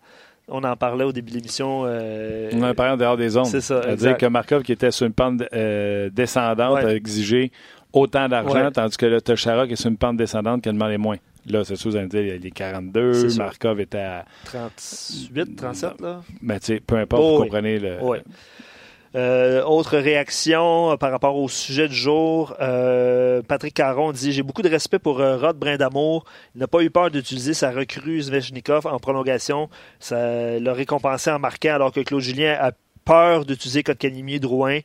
On en parlait au début de l'émission. On en parlait en dehors des zones. C'est ça, C'est-à-dire que Markov, qui était sur une pente descendante, Ouais. a exigé autant d'argent, Ouais. tandis que là, t'as Chara qui est sur une pente descendante qui a demandé moins. Là, c'est sûr, vous allez me dire, il est 42, C'est sûr. Markov était à. 38, 37, là? Ben, tu sais, peu importe, Oh, vous oui. comprenez le. Ouais. Euh, autre réaction euh, par rapport au sujet du jour. euh, Patrick Caron dit J'ai beaucoup de respect pour Rod Brindamour. Il n'a pas eu peur d'utiliser sa recrue Zvechnikov en prolongation. Ça l'a récompensé en marquant alors que Claude Julien a peur d'utiliser Kotkaniemi et Drouin.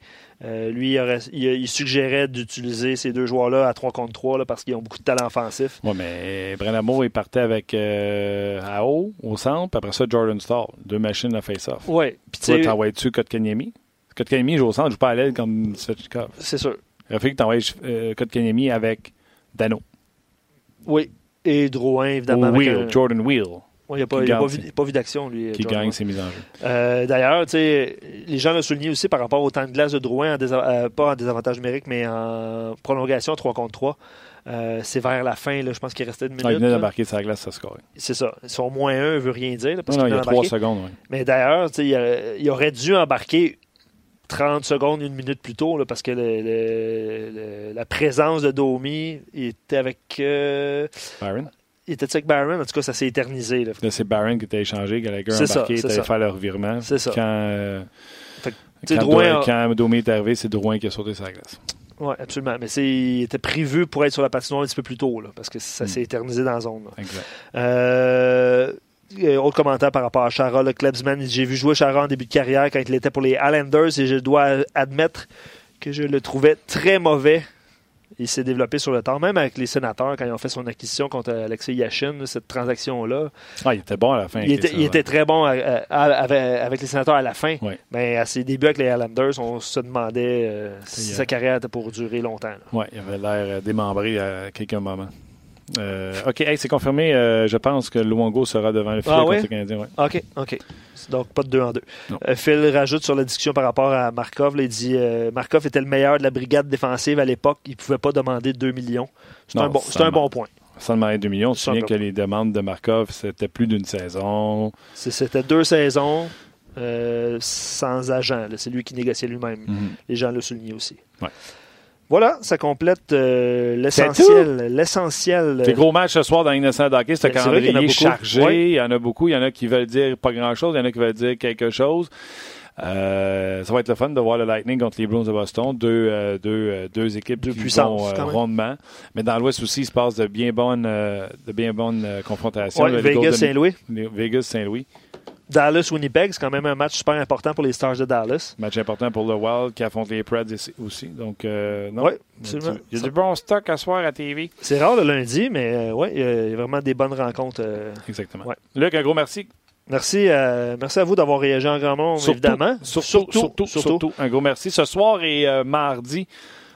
Euh, lui, il, aurait- il- il suggérait d'utiliser ces deux joueurs-là à 3 contre 3 là, parce qu'ils ont beaucoup de talent offensif. Ouais, mais Brenamo, il partait avec euh, AO au centre, puis après ça, Jordan Stall. Deux machines à face-off. Oui, puis Tu vas tu sais, t'envoyer dessus Kotkaniemi? Kotkaniemi joue au centre, joue pas à l'aile comme Svechnikov. c'est sûr. Que tu envoies euh, Kotkaniemi avec Dano. Oui. Et Drouin, évidemment. Ou avec Wheel, un- Jordan Wheel, Ouais, il n'a pas, il a pas vu, c'est- pas vu d'action, lui. qui gagne ses mises en jeu. Euh, D'ailleurs, les gens l'ont souligné aussi par rapport au temps de glace de Drouin, en euh, pas en désavantage numérique, mais en prolongation 3 contre 3. Euh, c'est vers la fin, là, je pense qu'il restait une minute. Ah, il venait d'embarquer sa glace, ça score. c'est ça. Son moins 1 ne veut rien dire. là, parce Non, il y a venait trois d'embarquer. secondes. oui. Mais d'ailleurs, il, il aurait dû embarquer 30 secondes, une minute plus tôt, là, parce que le- le- le- la présence de Domi était avec. euh, Byron. Il était avec Barron, en tout cas, ça s'est éternisé. là. Là, c'est Barron qui était échangé, Gallagher C'est embarqué, il ça. faire le revirement. C'est ça. Quand, euh, Fait quand, Drouin a- quand est arrivé, c'est Drouin qui a sauté sa glace. Oui, absolument. Mais c'est, il était prévu pour être sur la patinoire un petit peu plus tôt, là, parce que ça Hmm. s'est éternisé dans la zone. là. Exact. Euh, euh, autre commentaire par rapport à Chara, le Klebsman. J'ai vu jouer Chara en début de carrière quand il était pour les Islanders et je dois admettre que je le trouvais très mauvais. Il s'est développé sur le temps, même avec les sénateurs quand ils ont fait son acquisition contre Alexei Yashin, cette transaction-là. Ah, il était bon à la fin. Il était, il très bon à- à- à- avec, avec les sénateurs à la fin. Mais à ses débuts avec les Islanders, on se demandait euh, si Et, euh, sa carrière était pour durer longtemps. Ouais, il avait l'air démembré à quelques moments. Euh, OK, hey, c'est confirmé. euh, je pense que Luongo sera devant le filet Ah contre le Canadien. ouais. OK, OK. Donc, pas de deux en deux. Euh, Phil rajoute sur la discussion par rapport à Markov. là, il dit Markov était le meilleur de la brigade défensive à l'époque. Il ne pouvait pas demander 2 millions. C'est un, bon, un point. Sans demander 2 millions, tu te souviens que les demandes de Markov, c'était plus d'une saison. C'était deux saisons sans agent. C'est lui qui négociait lui-même. Les gens l'ont souligné aussi. Ouais. Voilà, ça complète euh, C'est l'essentiel. L'essentiel. C'est gros match ce soir dans l'Innocent Hockey. C'est un Ben, a calendrier chargé. Oui. Il y en a beaucoup. Il y en a qui veulent dire pas grand-chose. Il y en a qui veulent dire quelque chose. Euh, ça va être le fun de voir le Lightning contre les Bruins de Boston. Deux, euh, deux, euh, deux équipes vont euh, quand même. rondement. Mais dans l'Ouest aussi, il se passe de bien bonnes, euh, de bien bonnes euh, confrontations. Ouais, Vegas-Saint-Louis. Vegas-Saint-Louis. Dallas-Winnipeg, c'est quand même un match super important pour les Stars de Dallas. Match important pour le Wild qui affronte les Preds ici- aussi. Donc, euh, non. A absolument. il y a du bon stock à soir à TV. C'est rare le lundi, mais euh, il y a vraiment des bonnes rencontres. euh. Exactement. Ouais. Luc, un gros merci. Merci, euh, merci à vous d'avoir réagi en grand nombre, Surtout, évidemment. Surtout, surtout, surtout, un gros merci. Ce soir et mardi,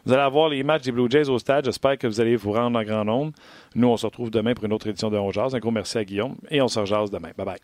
vous allez avoir les matchs des Blue Jays au stade. J'espère que vous allez vous rendre en grand nombre. Nous, on se retrouve demain pour une autre édition de On Jazz. Un gros merci à Guillaume et on se rejase demain. Bye bye.